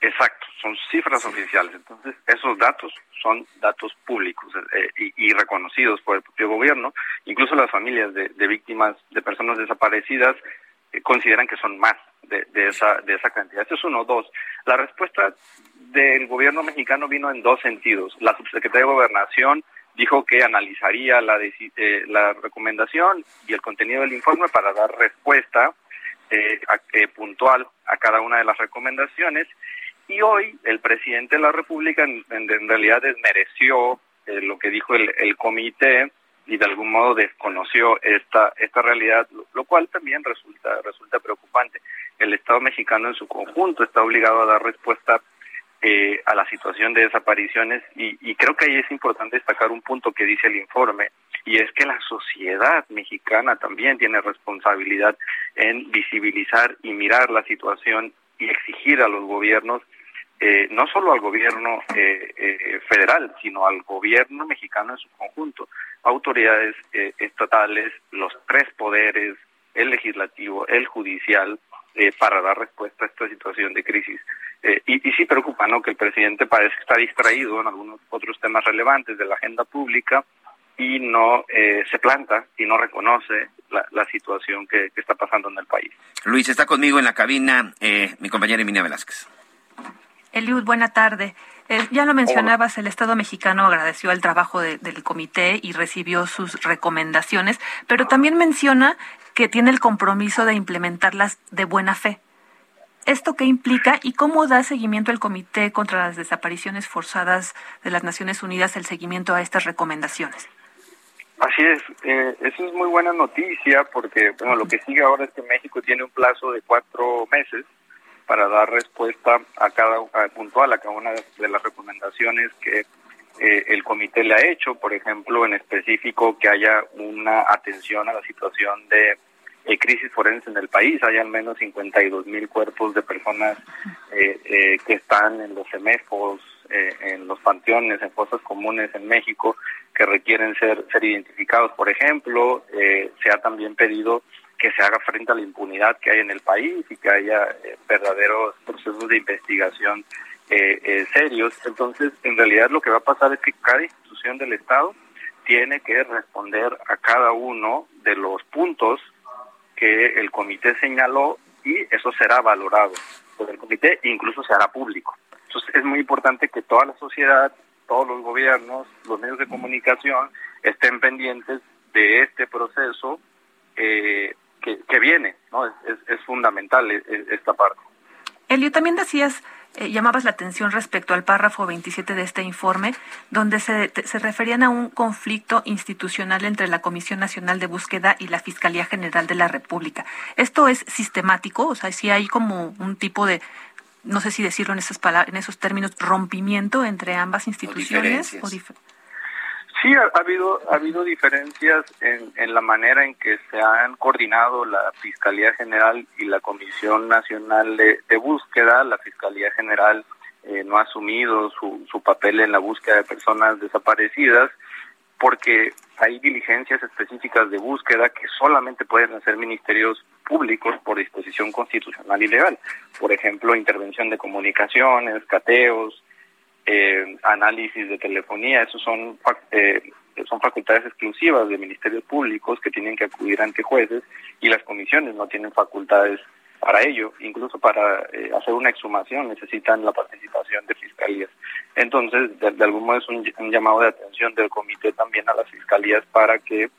Exacto, son cifras oficiales. Entonces, esos datos son datos públicos eh, y, reconocidos por el propio gobierno. Incluso las familias de, víctimas de personas desaparecidas eh, consideran que son más de, esa, de esa cantidad. Esto es uno. Dos, la respuesta del gobierno mexicano vino en dos sentidos. La subsecretaria de Gobernación dijo que analizaría la, eh, la recomendación y el contenido del informe para dar respuesta eh, eh, puntual a cada una de las recomendaciones. Y hoy el presidente de la República en, realidad desmereció lo que dijo el, el, comité y de algún modo desconoció esta esta realidad, lo, cual también resulta resulta preocupante. El Estado mexicano en su conjunto está obligado a dar respuesta eh, a la situación de desapariciones y, creo que ahí es importante destacar un punto que dice el informe y es que la sociedad mexicana también tiene responsabilidad en visibilizar y mirar la situación y exigir a los gobiernos eh, no solo al gobierno eh, federal, sino al gobierno mexicano en su conjunto, autoridades estatales, los tres poderes, el legislativo, el judicial, para dar respuesta a esta situación de crisis. Eh, y, sí preocupa ¿no? que el presidente parece que está distraído en algunos otros temas relevantes de la agenda pública y no eh, se planta y no reconoce la, situación que, está pasando en el país. Luis, está conmigo en la cabina eh, mi compañera Emilia Velázquez. Eliud, buena tarde. ya lo mencionabas, el Estado mexicano agradeció el trabajo del comité y recibió sus recomendaciones, pero también menciona que tiene el compromiso de implementarlas de buena fe. ¿Esto qué implica y cómo da seguimiento el Comité contra las Desapariciones Forzadas de las Naciones Unidas el seguimiento a estas recomendaciones? Así es, eh, eso es muy buena noticia porque bueno, lo que sigue ahora es que México tiene un plazo de cuatro meses para dar respuesta a cada puntual a cada una de las recomendaciones que eh, el comité le ha hecho, por ejemplo, en específico que haya una atención a la situación de eh, crisis forense en el país. Hay al menos 52 mil cuerpos de personas eh, eh, que están en los semefos, en los panteones, en fosas comunes en México, que requieren ser, ser identificados. Por ejemplo, se ha también pedido que se haga frente a la impunidad que hay en el país y que haya verdaderos procesos de investigación serios. Entonces, en realidad lo que va a pasar es que cada institución del Estado tiene que responder a cada uno de los puntos que el comité señaló y eso será valorado por el comité e incluso se hará público. Entonces es muy importante que toda la sociedad, todos los gobiernos, los medios de comunicación estén pendientes de este proceso eh, que, viene, ¿no? Es, es, fundamental e, e, esta parte. Elio, también decías eh, llamabas la atención respecto al párrafo 27 de este informe, donde se, se referían a un conflicto institucional entre la Comisión Nacional de Búsqueda y la Fiscalía General de la República. ¿Esto es sistemático? O sea, si hay como un tipo de, no sé si decirlo en, esas palabras, en esos términos, rompimiento entre ambas instituciones. O Sí, ha, habido ha habido diferencias en, en, la manera en que se han coordinado la Fiscalía General y la Comisión Nacional de, Búsqueda. La Fiscalía General eh, no ha asumido su, su papel en la búsqueda de personas desaparecidas porque hay diligencias específicas de búsqueda que solamente pueden hacer ministerios públicos por disposición constitucional y legal. Por ejemplo, intervención de comunicaciones, cateos, eh, análisis de telefonía, esos son, eh, son facultades exclusivas de ministerios públicos que tienen que acudir ante jueces y las comisiones no tienen facultades para ello, incluso para eh, hacer una exhumación necesitan la participación de fiscalías. Entonces, de, algún modo es un, llamado de atención del comité también a las fiscalías para que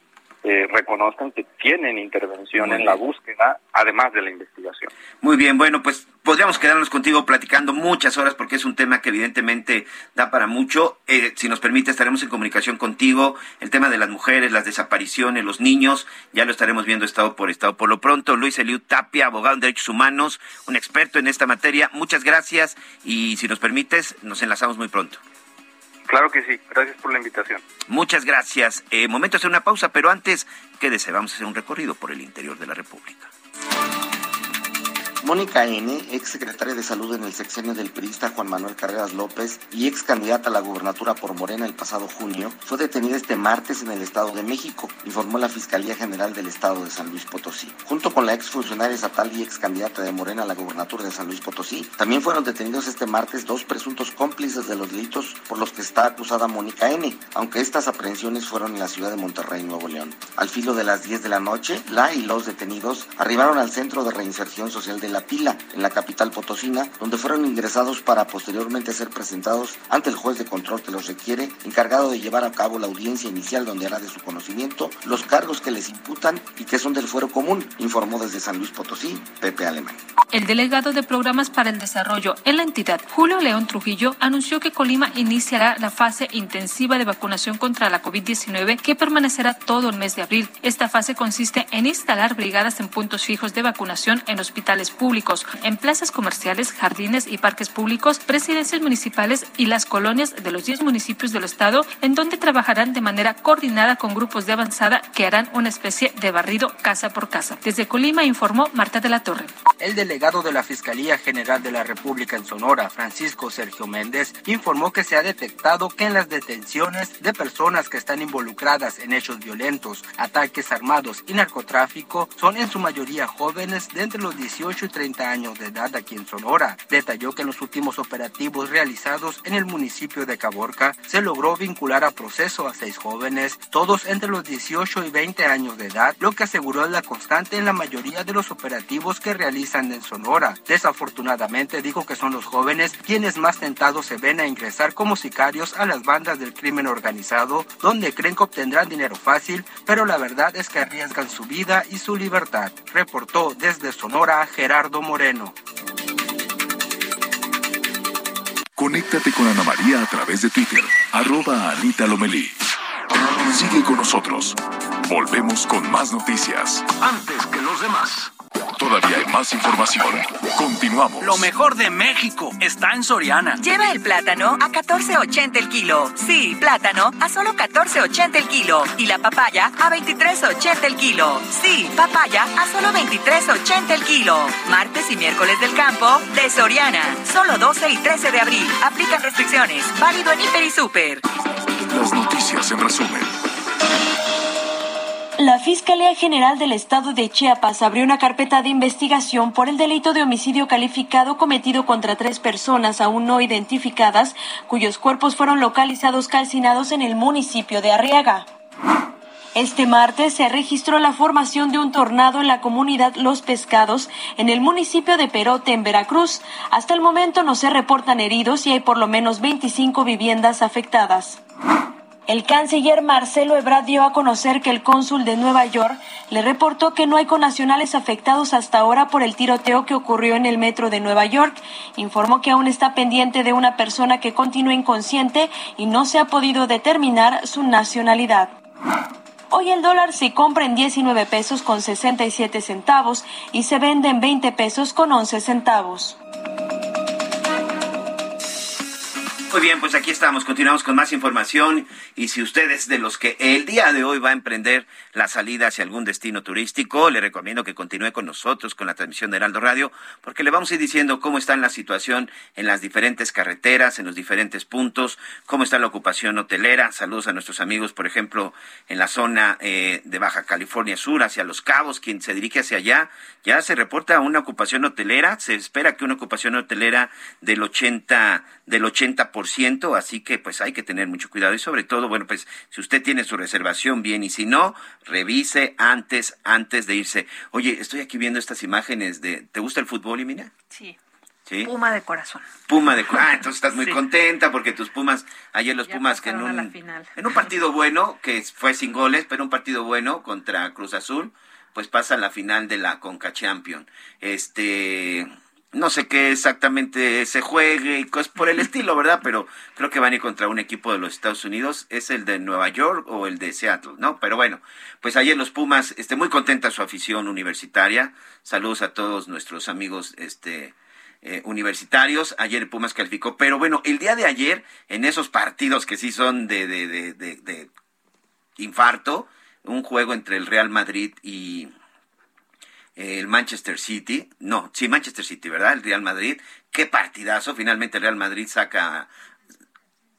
eh, reconozcan que tienen intervención en la búsqueda, además de la investigación. Muy bien, bueno, pues podríamos quedarnos contigo platicando muchas horas porque es un tema que evidentemente da para mucho. Eh, si nos permite, estaremos en comunicación contigo. El tema de las mujeres, las desapariciones, los niños, ya lo estaremos viendo estado por estado. Por lo pronto, Luis Eliud Tapia, abogado en derechos humanos, un experto en esta materia. Muchas gracias y si nos permites, nos enlazamos muy pronto. Claro que sí, gracias por la invitación. Muchas gracias. Eh, momento de hacer una pausa, pero antes, quédese, vamos a hacer un recorrido por el interior de la República. Mónica N., ex secretaria de Salud en el sexenio del periodista Juan Manuel Carreras López y ex candidata a la gubernatura por Morena el pasado junio, fue detenida este martes en el Estado de México, informó la Fiscalía General del Estado de San Luis Potosí. Junto con la ex funcionaria estatal y ex candidata de Morena a la gubernatura de San Luis Potosí, también fueron detenidos este martes dos presuntos cómplices de los delitos por los que está acusada Mónica N., aunque estas aprehensiones fueron en la ciudad de Monterrey, Nuevo León. Al filo de las 10 de la noche, la y los detenidos arribaron al Centro de Reinserción Social de la Pila, en la capital potosina, donde fueron ingresados para posteriormente ser presentados ante el juez de control que los requiere, encargado de llevar a cabo la audiencia inicial donde hará de su conocimiento los cargos que les imputan y que son del fuero común, informó desde San Luis Potosí Pepe Alemán. El delegado de Programas para el Desarrollo en la entidad, Julio León Trujillo, anunció que Colima iniciará la fase intensiva de vacunación contra la COVID-19 que permanecerá todo el mes de abril. Esta fase consiste en instalar brigadas en puntos fijos de vacunación en hospitales públicos, en plazas comerciales, jardines y parques públicos, presidencias municipales y las colonias de los 10 municipios del estado, en donde trabajarán de manera coordinada con grupos de avanzada que harán una especie de barrido casa por casa. Desde Colima informó Marta de la Torre. El delegado de la Fiscalía General de la República en Sonora, Francisco Sergio Méndez, informó que se ha detectado que en las detenciones de personas que están involucradas en hechos violentos, ataques armados y narcotráfico son en su mayoría jóvenes de entre los 18 y 30 años de edad aquí en Sonora. Detalló que en los últimos operativos realizados en el municipio de Caborca se logró vincular a proceso a seis jóvenes, todos entre los 18 y 20 años de edad, lo que aseguró es la constante en la mayoría de los operativos que realizan en Sonora. Desafortunadamente dijo que son los jóvenes quienes más tentados se ven a ingresar como sicarios a las bandas del crimen organizado, donde creen que obtendrán dinero fácil, pero la verdad es que arriesgan su vida y su libertad. Reportó desde Sonora Gerardo Moreno. Conéctate con Ana María a través de Twitter, arroba Anita Lomelí. Sigue con nosotros. Volvemos con más noticias. Antes que los demás. Todavía hay más información. Continuamos. Lo mejor de México está en Soriana. Lleva el plátano a 14.80 el kilo. Sí, plátano a solo 14.80 el kilo. Y la papaya a 23.80 el kilo. Sí, papaya a solo 23.80 el kilo. Martes y miércoles del campo de Soriana. Solo 12 y 13 de abril. Aplican restricciones. Válido en Hiper y Super. Las noticias en resumen. La Fiscalía General del Estado de Chiapas abrió una carpeta de investigación por el delito de homicidio calificado cometido contra tres personas aún no identificadas, cuyos cuerpos fueron localizados calcinados en el municipio de Arriaga. Este martes se registró la formación de un tornado en la comunidad Los Pescados, en el municipio de Perote, en Veracruz. Hasta el momento no se reportan heridos y hay por lo menos 25 viviendas afectadas. El canciller Marcelo Ebrard dio a conocer que el cónsul de Nueva York le reportó que no hay conacionales afectados hasta ahora por el tiroteo que ocurrió en el metro de Nueva York. Informó que aún está pendiente de una persona que continúa inconsciente y no se ha podido determinar su nacionalidad. Hoy el dólar se compra en 19 pesos con 67 centavos y se vende en 20 pesos con 11 centavos. Muy bien, pues aquí estamos, continuamos con más información y si usted es de los que el día de hoy va a emprender la salida hacia algún destino turístico, le recomiendo que continúe con nosotros con la transmisión de Heraldo Radio porque le vamos a ir diciendo cómo está la situación en las diferentes carreteras, en los diferentes puntos, cómo está la ocupación hotelera. Saludos a nuestros amigos, por ejemplo, en la zona eh, de Baja California Sur, hacia Los Cabos, quien se dirige hacia allá, ya se reporta una ocupación hotelera, se espera que una ocupación hotelera del 80 del 80%, así que pues hay que tener mucho cuidado y sobre todo, bueno, pues si usted tiene su reservación bien y si no, revise antes antes de irse. Oye, estoy aquí viendo estas imágenes de ¿Te gusta el fútbol, Imina? Sí. Puma de corazón. Puma de corazón. Ah, entonces estás muy contenta porque tus Pumas, ayer los Pumas que en un, en un partido bueno, que fue sin goles, pero un partido bueno contra Cruz Azul, pues pasa a la final de la Conca Champion. Este, no sé qué exactamente se juegue y cosas por el estilo, ¿verdad? Pero creo que van a ir contra un equipo de los Estados Unidos, es el de Nueva York o el de Seattle, ¿no? Pero bueno, pues ayer los Pumas, este, muy contenta su afición universitaria. Saludos a todos nuestros amigos, este, eh, universitarios. Ayer Pumas calificó, pero bueno, el día de ayer, en esos partidos que sí son de, de, de, de infarto, un juego entre el Real Madrid y el Manchester City, no, sí, Manchester City, ¿verdad? El Real Madrid, qué partidazo, finalmente el Real Madrid saca,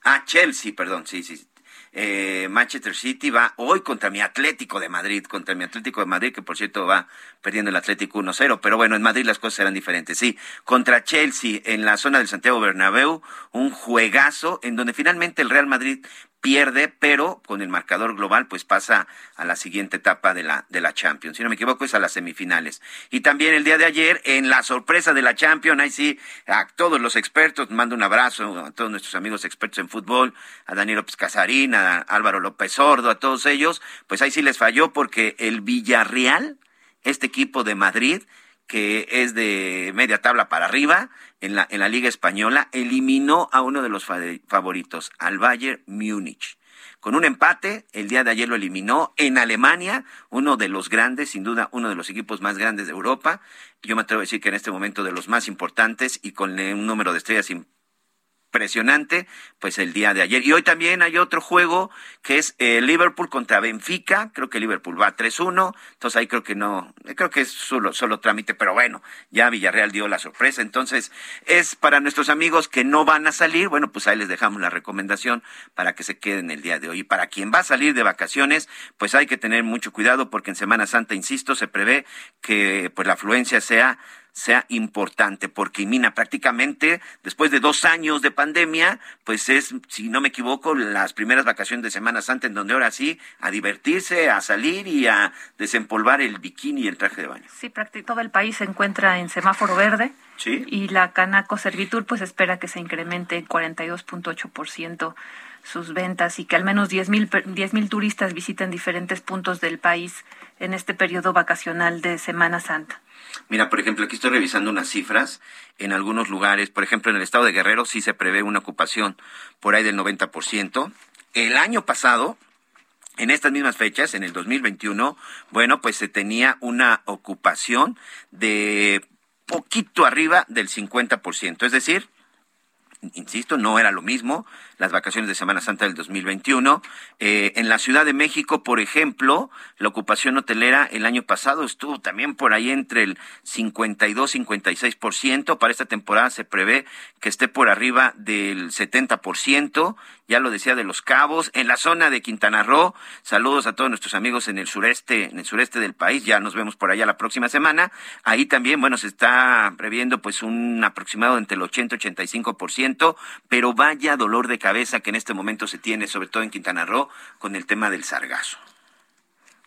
ah, Chelsea, perdón, sí, sí, eh, Manchester City va hoy contra mi Atlético de Madrid, contra mi Atlético de Madrid, que por cierto va perdiendo el Atlético 1-0, pero bueno, en Madrid las cosas serán diferentes. Sí, contra Chelsea en la zona del Santiago Bernabéu, un juegazo en donde finalmente el Real Madrid pierde, pero con el marcador global pues pasa a la siguiente etapa de la, de la Champions. Si no me equivoco es a las semifinales. Y también el día de ayer en la sorpresa de la Champions, ahí sí, a todos los expertos, mando un abrazo a todos nuestros amigos expertos en fútbol, a Daniel López Casarín, a Álvaro López Sordo, a todos ellos, pues ahí sí les falló porque el Villarreal, este equipo de Madrid, que es de media tabla para arriba en la, en la Liga Española, eliminó a uno de los favoritos, al Bayern Múnich. Con un empate, el día de ayer lo eliminó en Alemania, uno de los grandes, sin duda uno de los equipos más grandes de Europa. Yo me atrevo a decir que en este momento de los más importantes y con un número de estrellas impresionante, pues el día de ayer. Y hoy también hay otro juego que es eh, Liverpool contra Benfica. Creo que Liverpool va 3-1. Entonces ahí creo que no, creo que es solo, solo trámite, pero bueno, ya Villarreal dio la sorpresa. Entonces es para nuestros amigos que no van a salir. Bueno, pues ahí les dejamos la recomendación para que se queden el día de hoy. Y para quien va a salir de vacaciones, pues hay que tener mucho cuidado porque en Semana Santa, insisto, se prevé que pues la afluencia sea sea importante, porque Mina prácticamente, después de dos años de pandemia, pues es, si no me equivoco, las primeras vacaciones de Semana Santa, en donde ahora sí, a divertirse, a salir y a desempolvar el bikini y el traje de baño. Sí, prácticamente todo el país se encuentra en semáforo verde. Sí. Y la Canaco Servitur, pues espera que se incremente en 42.8% sus ventas y que al menos 10.000 mil turistas visiten diferentes puntos del país en este periodo vacacional de Semana Santa. Mira, por ejemplo, aquí estoy revisando unas cifras. En algunos lugares, por ejemplo, en el estado de Guerrero sí se prevé una ocupación por ahí del 90%. El año pasado, en estas mismas fechas, en el 2021, bueno, pues se tenía una ocupación de poquito arriba del 50%. Es decir, insisto, no era lo mismo las vacaciones de Semana Santa del 2021. Eh, en la Ciudad de México, por ejemplo, la ocupación hotelera el año pasado estuvo también por ahí entre el 52 y 56%. Para esta temporada se prevé que esté por arriba del 70%. Ya lo decía de Los Cabos. En la zona de Quintana Roo, saludos a todos nuestros amigos en el sureste, en el sureste del país. Ya nos vemos por allá la próxima semana. Ahí también, bueno, se está previendo pues un aproximado entre el 80 y 85%, pero vaya dolor de cabeza cabeza que en este momento se tiene, sobre todo en Quintana Roo, con el tema del sargazo.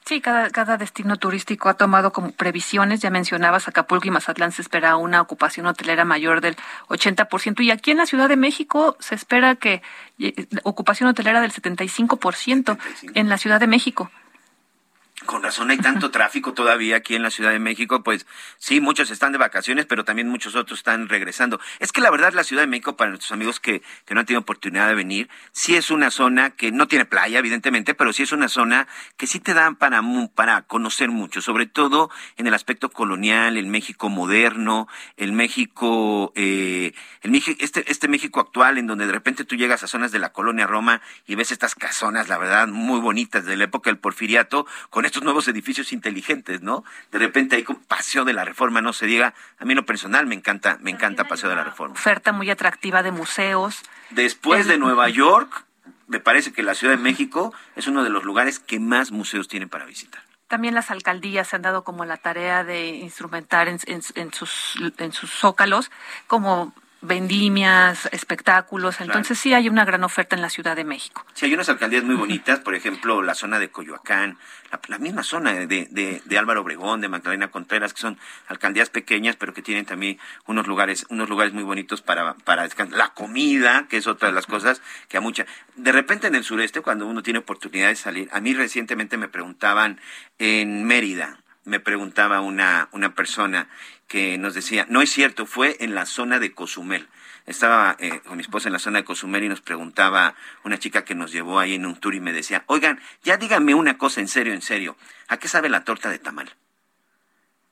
Sí, cada, cada destino turístico ha tomado como previsiones. Ya mencionabas, Acapulco y Mazatlán se espera una ocupación hotelera mayor del 80%. Y aquí en la Ciudad de México se espera que eh, ocupación hotelera del 75% en la Ciudad de México. Con razón hay tanto tráfico todavía aquí en la Ciudad de México, pues sí, muchos están de vacaciones, pero también muchos otros están regresando. Es que la verdad la Ciudad de México, para nuestros amigos que, que no han tenido oportunidad de venir, sí es una zona que no tiene playa, evidentemente, pero sí es una zona que sí te dan para, para conocer mucho, sobre todo en el aspecto colonial, el México moderno, el México, eh, el México este, este México actual, en donde de repente tú llegas a zonas de la colonia Roma y ves estas casonas, la verdad, muy bonitas de la época del porfiriato, con estos nuevos edificios inteligentes, ¿no? De repente hay Paseo de la Reforma, no se diga, a mí lo personal me encanta, me encanta Paseo de la Reforma. Oferta muy atractiva de museos. Después de Nueva York, me parece que la Ciudad de México es uno de los lugares que más museos tienen para visitar. También las alcaldías se han dado como la tarea de instrumentar en, sus, en sus zócalos como vendimias, espectáculos. Entonces sí hay una gran oferta en la Ciudad de México. Sí, hay unas alcaldías muy bonitas, por ejemplo, la zona de Coyoacán, la, misma zona de, de, de, Álvaro Obregón, de Magdalena Contreras, que son alcaldías pequeñas, pero que tienen también unos lugares, unos lugares muy bonitos para, para descansar. La comida, que es otra de las cosas que a mucha. De repente en el sureste, cuando uno tiene oportunidad de salir, a mí recientemente me preguntaban en Mérida, me preguntaba una, una persona que nos decía, no es cierto, fue en la zona de Cozumel. Estaba eh, con mi esposa en la zona de Cozumel y nos preguntaba una chica que nos llevó ahí en un tour y me decía, oigan, ya díganme una cosa en serio, en serio, ¿a qué sabe la torta de tamal?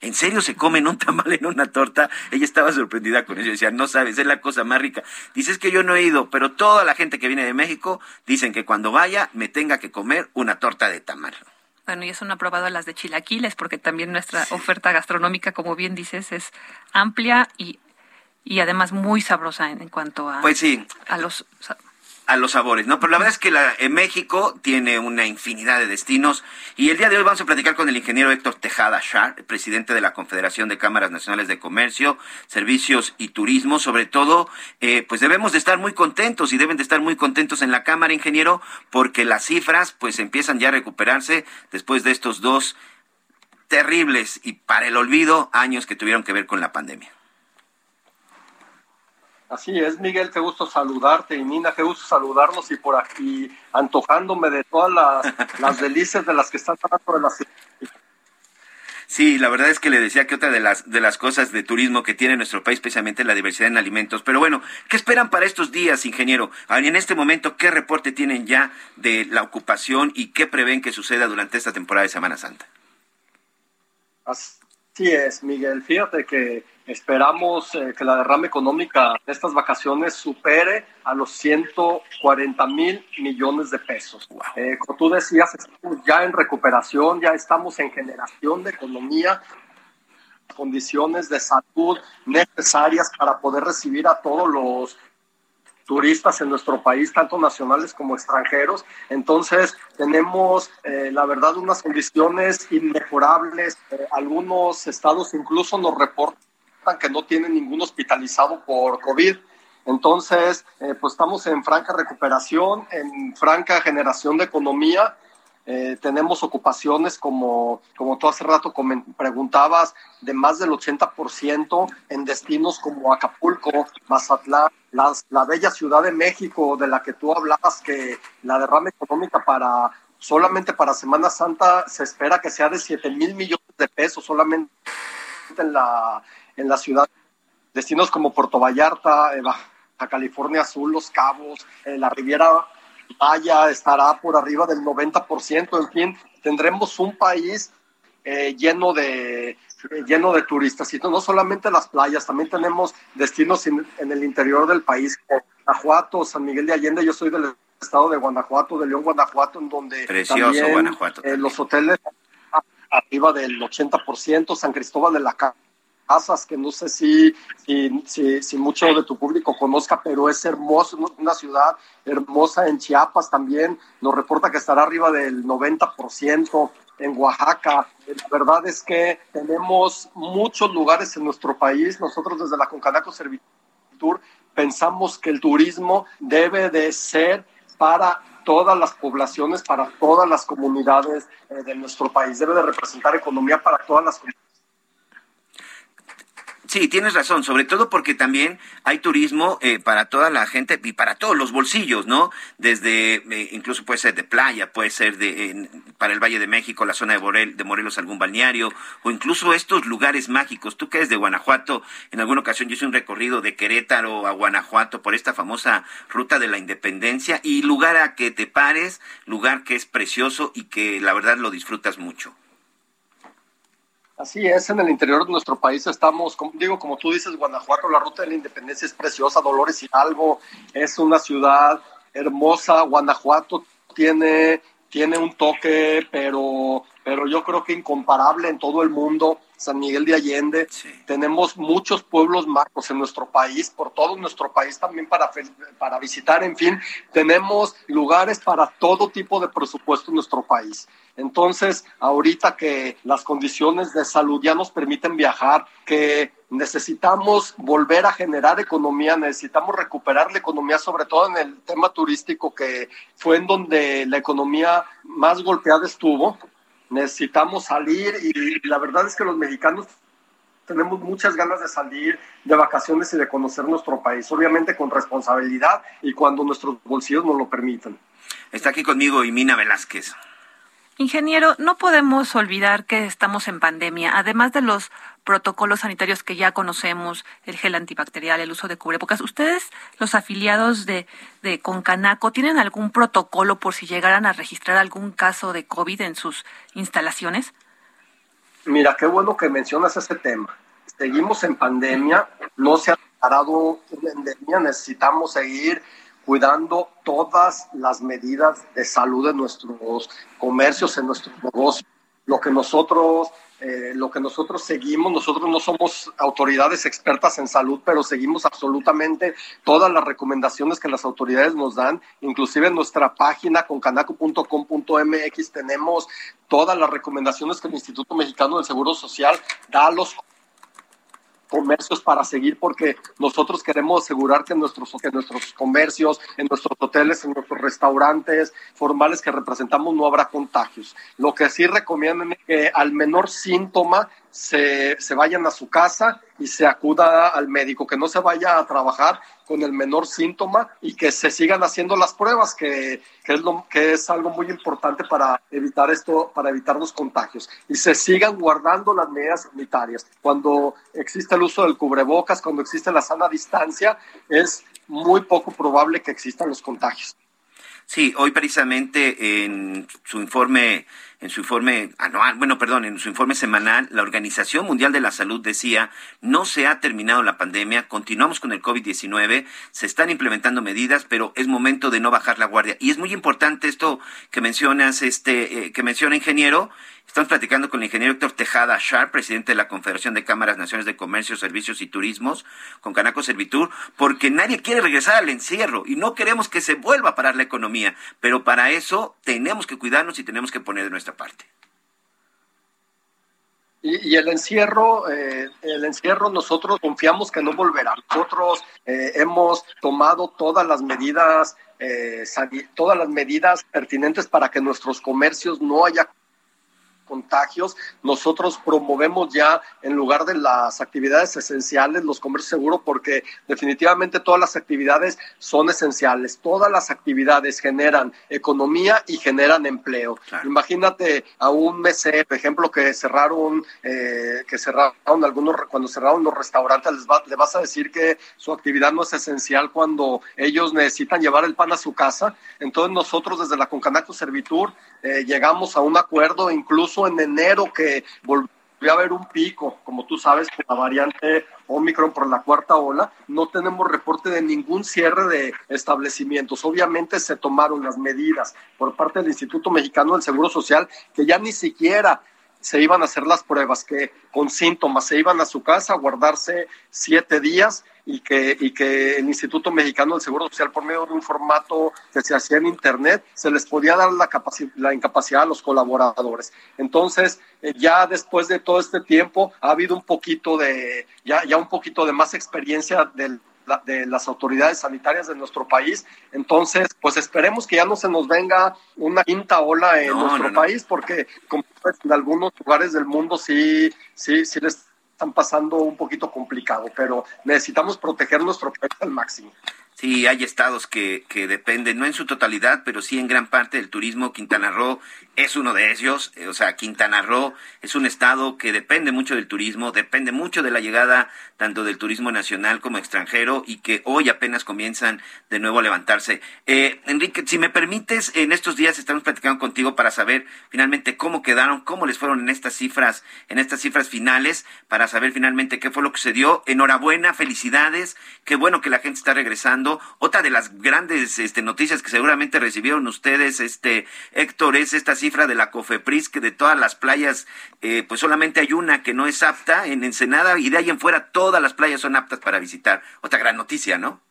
¿En serio se comen un tamal en una torta? Ella estaba sorprendida con eso. Decía, no sabes, es la cosa más rica. Dice, es que yo no he ido, pero toda la gente que viene de México dicen que cuando vaya me tenga que comer una torta de tamal. Bueno, y eso no ha probado las de chilaquiles, porque también nuestra oferta gastronómica, como bien dices, es amplia y, y además muy sabrosa en, cuanto a, pues sí. a los a los sabores, ¿no? Pero la verdad es que la, en México tiene una infinidad de destinos y el día de hoy vamos a platicar con el ingeniero Héctor Tejada Shar, presidente de la Confederación de Cámaras Nacionales de Comercio, Servicios y Turismo. Sobre todo, eh, pues debemos de estar muy contentos y deben de estar muy contentos en la Cámara, ingeniero, porque las cifras pues empiezan ya a recuperarse después de estos dos terribles y para el olvido años que tuvieron que ver con la pandemia. Así es, Miguel, qué gusto saludarte y Nina, qué gusto saludarnos y por aquí antojándome de todas las, delicias de las que están hablando de la Sí, la verdad es que le decía que otra de las, de las cosas de turismo que tiene nuestro país, especialmente la diversidad en alimentos. Pero bueno, ¿qué esperan para estos días, ingeniero? En este momento, ¿qué reporte tienen ya de la ocupación y qué prevén que suceda durante esta temporada de Semana Santa? Así es, Miguel. Fíjate que Esperamos eh, que la derrama económica de estas vacaciones supere a los 140 mil millones de pesos. Eh, como tú decías, estamos ya en recuperación, ya estamos en generación de economía, condiciones de salud necesarias para poder recibir a todos los turistas en nuestro país, tanto nacionales como extranjeros. Entonces, tenemos, eh, la verdad, unas condiciones inmejorables. algunos estados incluso nos reportan que no tienen ningún hospitalizado por COVID. Entonces, eh, pues estamos en franca recuperación, en franca generación de economía. Eh, tenemos ocupaciones, como, como tú hace rato preguntabas, de más del 80% en destinos como Acapulco, Mazatlán, la bella Ciudad de México, de la que tú hablabas, que la derrama económica para solamente para Semana Santa se espera que sea de 7 mil millones de pesos, solamente en la, en la ciudad. Destinos como Puerto Vallarta, eh, Baja California Azul, Los Cabos, eh, la Riviera Maya estará por arriba del 90%. En fin, tendremos un país eh, lleno de lleno de turistas y no solamente las playas, también tenemos destinos en, el interior del país, Guanajuato, San Miguel de Allende, yo soy del estado de Guanajuato, de León, Guanajuato, en donde también, los hoteles arriba del 80%, San Cristóbal de la Casa casas que no sé si, si, si, mucho de tu público conozca, pero es hermoso, una ciudad hermosa en Chiapas también, nos reporta que estará arriba del 90% en Oaxaca. La verdad es que tenemos muchos lugares en nuestro país, nosotros desde la Concanaco Servitur pensamos que el turismo debe de ser para todas las poblaciones, para todas las comunidades eh, de nuestro país, debe de representar economía para todas las comunidades Sí, tienes razón, sobre todo porque también hay turismo eh, para toda la gente y para todos los bolsillos, ¿no? Desde, eh, incluso puede ser de playa, puede ser de para el Valle de México, la zona de, de Morelos, algún balneario, o incluso estos lugares mágicos. Tú que eres de Guanajuato, en alguna ocasión yo hice un recorrido de Querétaro a Guanajuato por esta famosa ruta de la independencia y lugar a que te pares, lugar que es precioso y que la verdad lo disfrutas mucho. Así es, en el interior de nuestro país estamos, digo, como tú dices, Guanajuato, la ruta de la independencia es preciosa, Dolores Hidalgo es una ciudad hermosa, Guanajuato tiene, tiene un toque, pero, pero yo creo que incomparable en todo el mundo. San Miguel de Allende. Tenemos muchos pueblos mágicos en nuestro país, por todo nuestro país también para, para visitar. En fin, tenemos lugares para todo tipo de presupuesto en nuestro país. Entonces, ahorita que las condiciones de salud ya nos permiten viajar, que necesitamos volver a generar economía, necesitamos recuperar la economía, sobre todo en el tema turístico, que fue en donde la economía más golpeada estuvo. Necesitamos salir y la verdad es que los mexicanos tenemos muchas ganas de salir de vacaciones y de conocer nuestro país, obviamente con responsabilidad y cuando nuestros bolsillos nos lo permitan. Está aquí conmigo Imina Velázquez. Ingeniero, no podemos olvidar que estamos en pandemia, además de los protocolos sanitarios que ya conocemos, el gel antibacterial, el uso de cubrebocas. ¿Ustedes, los afiliados de, de Concanaco, tienen algún protocolo por si llegaran a registrar algún caso de COVID en sus instalaciones? Mira, qué bueno que mencionas ese tema. Seguimos en pandemia, no se ha parado la pandemia, necesitamos seguir cuidando todas las medidas de salud de nuestros comercios, en nuestros negocios. Lo que nosotros, eh, lo que nosotros seguimos, nosotros no somos autoridades expertas en salud, pero seguimos absolutamente todas las recomendaciones que las autoridades nos dan, inclusive en nuestra página concanaco.com.mx tenemos todas las recomendaciones que el Instituto Mexicano del Seguro Social da a los comercios para seguir porque nosotros queremos asegurar que nuestros, nuestros comercios, en nuestros hoteles, en nuestros restaurantes formales que representamos no habrá contagios. Lo que sí recomiendan es que al menor síntoma se, se vayan a su casa y se acuda al médico, que no se vaya a trabajar con el menor síntoma y que se sigan haciendo las pruebas, que, que, es, lo, que es algo muy importante para evitar esto, para evitar los contagios. Y se sigan guardando las medidas sanitarias. Cuando existe el uso del cubrebocas, cuando existe la sana distancia, es muy poco probable que existan los contagios. Sí, hoy precisamente en su informe en su informe anual, bueno, perdón, en su informe semanal, la Organización Mundial de la Salud decía, no se ha terminado la pandemia, continuamos con el COVID-19, se están implementando medidas, pero es momento de no bajar la guardia. Y es muy importante esto que mencionas, este, eh, que menciona ingeniero, Estamos platicando con el ingeniero Héctor Tejada Sharp, presidente de la Confederación de Cámaras Naciones de Comercio, Servicios y Turismos, con Canaco Servitur, porque nadie quiere regresar al encierro y no queremos que se vuelva a parar la economía. Pero para eso tenemos que cuidarnos y tenemos que poner de nuestra parte. Y, el encierro, eh, el encierro nosotros confiamos que no volverá. Nosotros eh, hemos tomado todas las medidas, eh, todas las medidas pertinentes para que nuestros comercios no haya contagios. Nosotros promovemos ya, en lugar de las actividades esenciales, los comercios seguros, porque definitivamente todas las actividades son esenciales. Todas las actividades generan economía y generan empleo. Imagínate a un mesero, por ejemplo, que cerraron, eh, que cerraron algunos, cuando cerraron los restaurantes, les le vas a decir que su actividad no es esencial cuando ellos necesitan llevar el pan a su casa. Entonces nosotros desde la Concanaco Servitur eh, llegamos a un acuerdo incluso en enero que volvió a haber un pico, como tú sabes, con la variante Omicron por la cuarta ola, no tenemos reporte de ningún cierre de establecimientos. Obviamente se tomaron las medidas por parte del Instituto Mexicano del Seguro Social que ya ni siquiera se iban a hacer las pruebas, que con síntomas se iban a su casa a guardarse siete días y que, y que el Instituto Mexicano del Seguro Social, por medio de un formato que se hacía en Internet, se les podía dar la, la incapacidad a los colaboradores. Entonces, eh, ya después de todo este tiempo, ha habido un poquito de, ya, ya un poquito de más experiencia del de las autoridades sanitarias de nuestro país. Entonces, pues esperemos que ya no se nos venga una quinta ola en nuestro país, porque como en algunos lugares del mundo sí, sí, sí les están pasando un poquito complicado, pero necesitamos proteger nuestro país al máximo. Sí, hay estados que, que dependen, no en su totalidad, pero sí en gran parte del turismo. Quintana Roo es uno de ellos. Eh, o sea, Quintana Roo es un estado que depende mucho del turismo, depende mucho de la llegada tanto del turismo nacional como extranjero y que hoy apenas comienzan de nuevo a levantarse. Eh, Enrique, si me permites, en estos días estamos platicando contigo para saber finalmente cómo quedaron, cómo les fueron en estas cifras, en estas cifras finales, para saber finalmente qué fue lo que se dio. Enhorabuena, felicidades, qué bueno que la gente está regresando otra de las grandes este, noticias que seguramente recibieron ustedes, este Héctor, es esta cifra de la COFEPRIS, que de todas las playas, eh, pues solamente hay una que no es apta en Ensenada y de ahí en fuera todas las playas son aptas para visitar. Otra gran noticia, ¿no?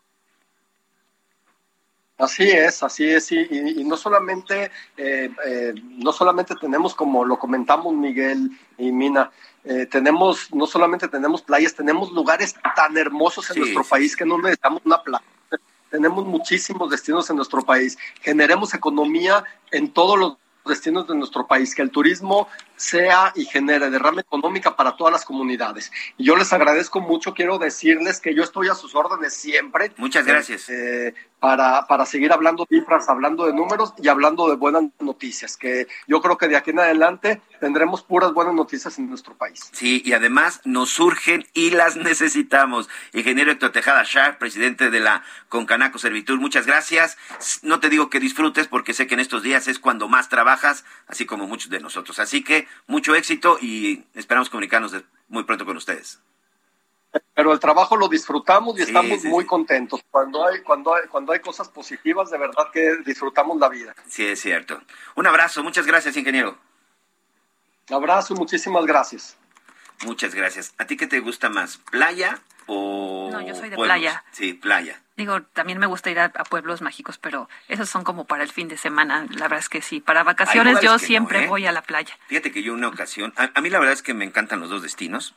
Así es, así es, y, y, no solamente eh, eh, no solamente tenemos como lo comentamos Miguel y Mina, eh, tenemos no solamente tenemos playas, tenemos lugares tan hermosos en nuestro país que no necesitamos una playa. Tenemos muchísimos destinos en nuestro país. Generemos economía en todos los destinos de nuestro país, que el turismo sea y genere derrama económica para todas las comunidades. Y yo les agradezco mucho, quiero decirles que yo estoy a sus órdenes siempre. Muchas gracias. Eh, para, para seguir hablando de cifras, hablando de números y hablando de buenas noticias, que yo creo que de aquí en adelante tendremos puras buenas noticias en nuestro país. Sí, y además nos surgen y las necesitamos. Ingeniero Héctor Tejada Shah, presidente de la Concanaco Servitur, muchas gracias. No te digo que disfrutes porque sé que en estos días es cuando más trabajas, así como muchos de nosotros. Así que mucho éxito y esperamos comunicarnos muy pronto con ustedes. Pero el trabajo lo disfrutamos y estamos muy contentos. Cuando hay, cuando, hay, cuando hay cosas positivas, de verdad que disfrutamos la vida. Sí, es cierto. Un abrazo, muchas gracias, ingeniero. Un abrazo, muchísimas gracias. Muchas gracias. ¿A ti qué te gusta más, playa o No, yo soy de playa. Sí, playa. Digo, también me gusta ir a, pueblos mágicos, pero esos son como para el fin de semana. La verdad es que sí. Para vacaciones yo siempre ¿eh? voy a la playa. Fíjate que yo una ocasión, a, mí la verdad es que me encantan los dos destinos.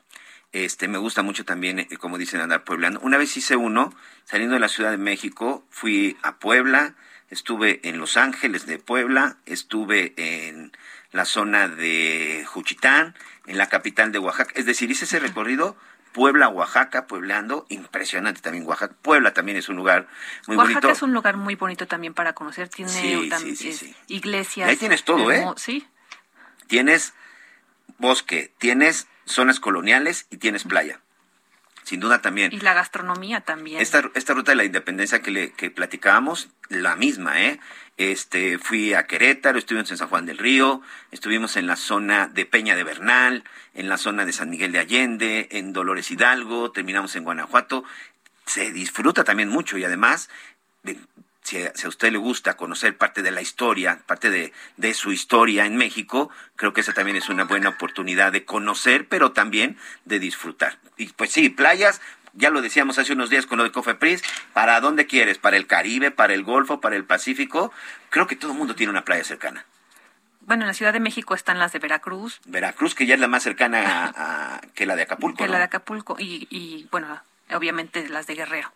Este, me gusta mucho también, eh, como dicen, andar pueblando. Una vez hice uno, saliendo de la Ciudad de México, fui a Puebla, estuve en Los Ángeles de Puebla, estuve en la zona de Juchitán, en la capital de Oaxaca. Es decir, hice ese recorrido Puebla, Oaxaca, puebleando, impresionante también Oaxaca. Puebla también es un lugar muy bonito. Oaxaca es un lugar muy bonito también para conocer, tiene iglesias. ahí tienes todo, ¿eh? Sí. Tienes bosque, tienes zonas coloniales y tienes playa. Sin duda también. Y la gastronomía también. Esta, esta ruta de la independencia que, le, que platicábamos, la misma, ¿eh? Este, fui a Querétaro, estuvimos en San Juan del Río, estuvimos en la zona de Peña de Bernal, en la zona de San Miguel de Allende, en Dolores Hidalgo, terminamos en Guanajuato. Se disfruta también mucho y además, si a, usted le gusta conocer parte de la historia, parte de, de, su historia en México, creo que esa también es una buena oportunidad de conocer, pero también de disfrutar. Y pues sí, playas, ya lo decíamos hace unos días con lo de Cofepris, ¿para dónde quieres? ¿Para el Caribe, para el Golfo, para el Pacífico? Creo que todo el mundo tiene una playa cercana. Bueno, en la Ciudad de México están las de Veracruz. Veracruz, que ya es la más cercana a, que la de Acapulco. Que la de Acapulco y, y, bueno, obviamente las de Guerrero.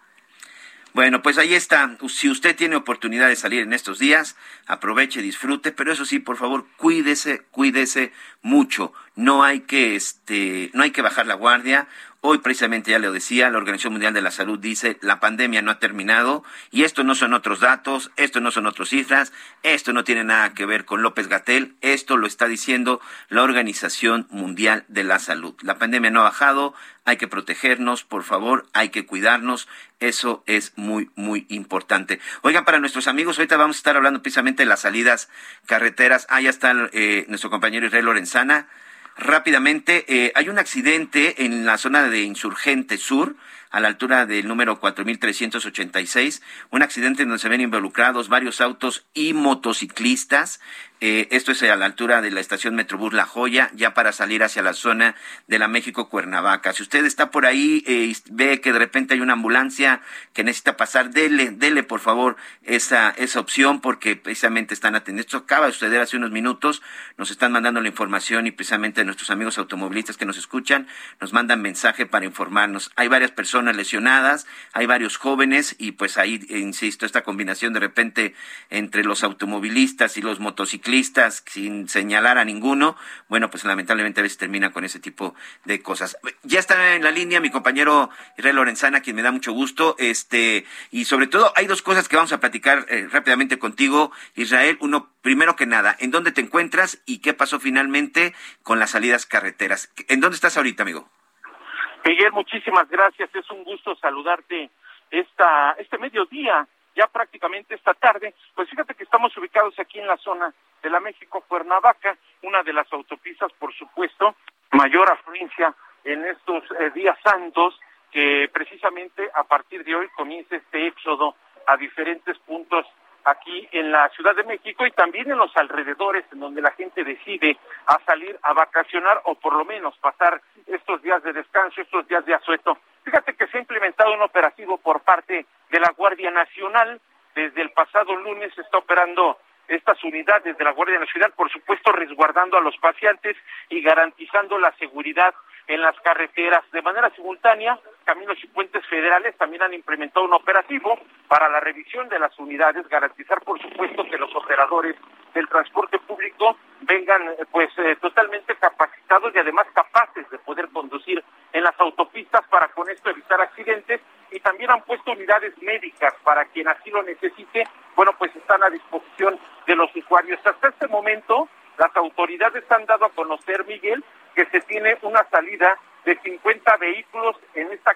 Bueno, pues ahí está. Si usted tiene oportunidad de salir en estos días, aproveche, disfrute, pero eso sí, por favor, cuídese, cuídese mucho. No hay que, este, no hay que bajar la guardia. Hoy precisamente ya le decía, la Organización Mundial de la Salud dice, la pandemia no ha terminado y esto no son otros datos, esto no son otras cifras, esto no tiene nada que ver con López Gatel, esto lo está diciendo la Organización Mundial de la Salud. La pandemia no ha bajado, hay que protegernos, por favor, hay que cuidarnos, eso es muy, muy importante. Oigan, para nuestros amigos, ahorita vamos a estar hablando precisamente de las salidas carreteras. Ah, está eh, nuestro compañero Israel Lorenzana rápidamente, eh, hay un accidente en la zona de Insurgente Sur, a la altura del número 4386, un accidente en donde se ven involucrados varios autos y motociclistas. Eh, esto es a la altura de la estación Metrobús La Joya, ya para salir hacia la zona de la México Cuernavaca. Si usted está por ahí eh, y ve que de repente hay una ambulancia que necesita pasar, dele, dele por favor esa, esa opción porque precisamente están atendiendo. Esto acaba de suceder hace unos minutos, nos están mandando la información y precisamente nuestros amigos automovilistas que nos escuchan nos mandan mensaje para informarnos. Hay varias personas lesionadas, hay varios jóvenes y pues ahí, insisto, esta combinación de repente entre los automovilistas y los motociclistas sin señalar a ninguno, bueno, pues lamentablemente a veces termina con ese tipo de cosas. Ya está en la línea mi compañero Israel Lorenzana, quien me da mucho gusto, este, y sobre todo hay dos cosas que vamos a platicar eh, rápidamente contigo, Israel. Uno, primero que nada, ¿en dónde te encuentras y qué pasó finalmente con las salidas carreteras? ¿En dónde estás ahorita, amigo? Miguel, muchísimas gracias. Es un gusto saludarte esta, este mediodía ya prácticamente esta tarde, pues fíjate que estamos ubicados aquí en la zona de la México Cuernavaca, una de las autopistas, por supuesto, mayor afluencia en estos eh, días santos, que precisamente a partir de hoy comienza este éxodo a diferentes puntos aquí en la Ciudad de México y también en los alrededores en donde la gente decide a salir a vacacionar o por lo menos pasar estos días de descanso, estos días de asueto. Fíjate que se ha implementado un operativo por parte de la Guardia Nacional desde el pasado lunes está operando estas unidades de la Guardia Nacional, por supuesto resguardando a los pacientes y garantizando la seguridad en las carreteras. De manera simultánea, Caminos y Puentes Federales también han implementado un operativo para la revisión de las unidades, garantizar por supuesto que los operadores del transporte público vengan pues eh, totalmente capacitados y además capaces de poder conducir en las autopistas para con esto evitar accidentes y también han puesto unidades médicas para quien así lo necesite, bueno pues están a disposición de los usuarios. Hasta este momento las autoridades han dado a conocer, Miguel, que se tiene una salida de 50 vehículos en esta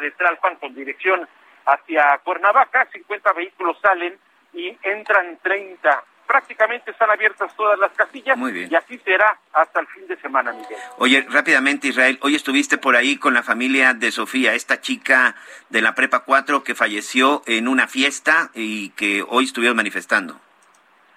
de Tralpan con dirección hacia Cuernavaca, 50 vehículos salen y entran 30. Prácticamente están abiertas todas las casillas y así será hasta el fin de semana, Miguel. Oye, rápidamente Israel, hoy estuviste por ahí con la familia de Sofía, esta chica de la Prepa 4 que falleció en una fiesta y que hoy estuvieron manifestando.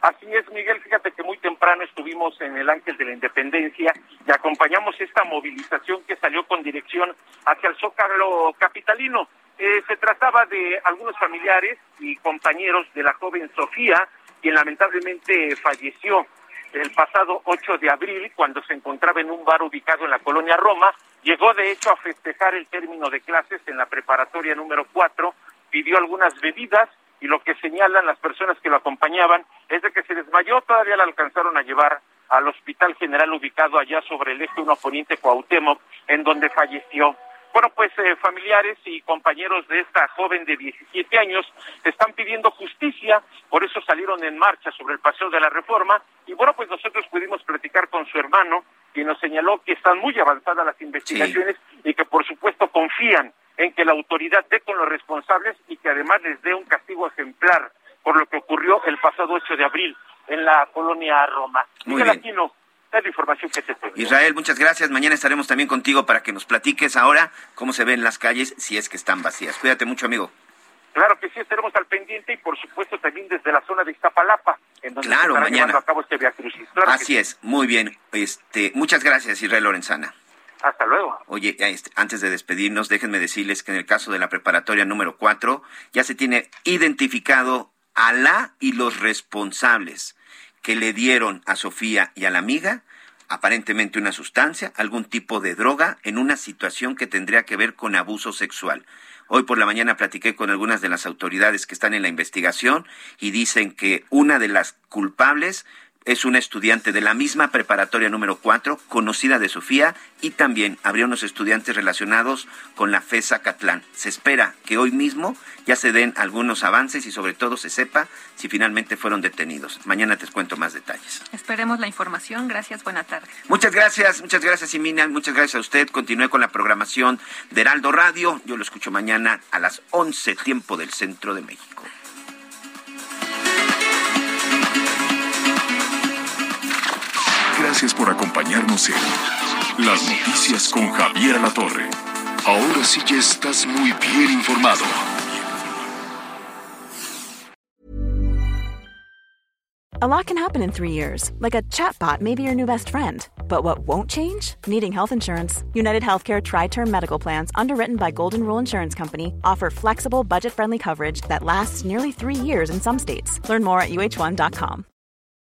Así es, Miguel, fíjate que muy temprano estuvimos en el Ángel de la Independencia y acompañamos esta movilización que salió con dirección hacia el Zócalo Capitalino. Eh, se trataba de algunos familiares y compañeros de la joven Sofía, quien lamentablemente falleció el pasado 8 de abril cuando se encontraba en un bar ubicado en la colonia Roma. Llegó de hecho a festejar el término de clases en la preparatoria número 4, pidió algunas bebidas y lo que señalan las personas que lo acompañaban es de que se desmayó, todavía la alcanzaron a llevar al Hospital General ubicado allá sobre el eje 1 Poniente Cuauhtémoc, en donde falleció. Bueno, pues eh, familiares y compañeros de esta joven de 17 años están pidiendo justicia, por eso salieron en marcha sobre el paseo de la reforma y bueno, pues nosotros pudimos platicar con su hermano, quien nos señaló que están muy avanzadas las investigaciones y que por supuesto confían en que la autoridad dé con los responsables y que además les dé un castigo ejemplar por lo que ocurrió el pasado 8 de abril en la colonia Roma. Muy bien. Aquino, es la información que te tengo. Israel, muchas gracias. Mañana estaremos también contigo para que nos platiques ahora cómo se ven las calles si es que están vacías. Cuídate mucho, amigo. Claro que sí, estaremos al pendiente y por supuesto también desde la zona de Iztapalapa, en donde Claro, se mañana. llevando a cabo este Via Crucis. Claro que Así sí. es, muy bien. Este, muchas gracias, Israel Lorenzana. Hasta luego. Oye, este, antes de despedirnos, déjenme decirles que en el caso de la preparatoria número 4 ya se tiene identificado a la y los responsables que le dieron a Sofía y a la amiga aparentemente una sustancia, algún tipo de droga, en una situación que tendría que ver con abuso sexual. Hoy por la mañana platiqué con algunas de las autoridades que están en la investigación y dicen que una de las culpables es una estudiante de la misma preparatoria número 4, conocida de Sofía, y también habría unos estudiantes relacionados con la FESA Catlán. Se espera que hoy mismo ya se den algunos avances y sobre todo se sepa si finalmente fueron detenidos. Mañana te cuento más detalles. Esperemos la información. Gracias, buena tarde. Muchas gracias, muchas gracias, Simina. Muchas gracias a usted. Continúe con la programación de Heraldo Radio. Yo lo escucho mañana a las 11, tiempo del centro de México. Gracias por acompañarnos en Las Noticias con Javier La Torre. Ahora sí estás muy bien informado. A lot can happen in three years, like a chatbot may be your new best friend. But what won't change? Needing health insurance. United Healthcare Tri Term Medical Plans, underwritten by Golden Rule Insurance Company, offer flexible, budget friendly coverage that lasts nearly three years in some states. Learn more at uh1.com.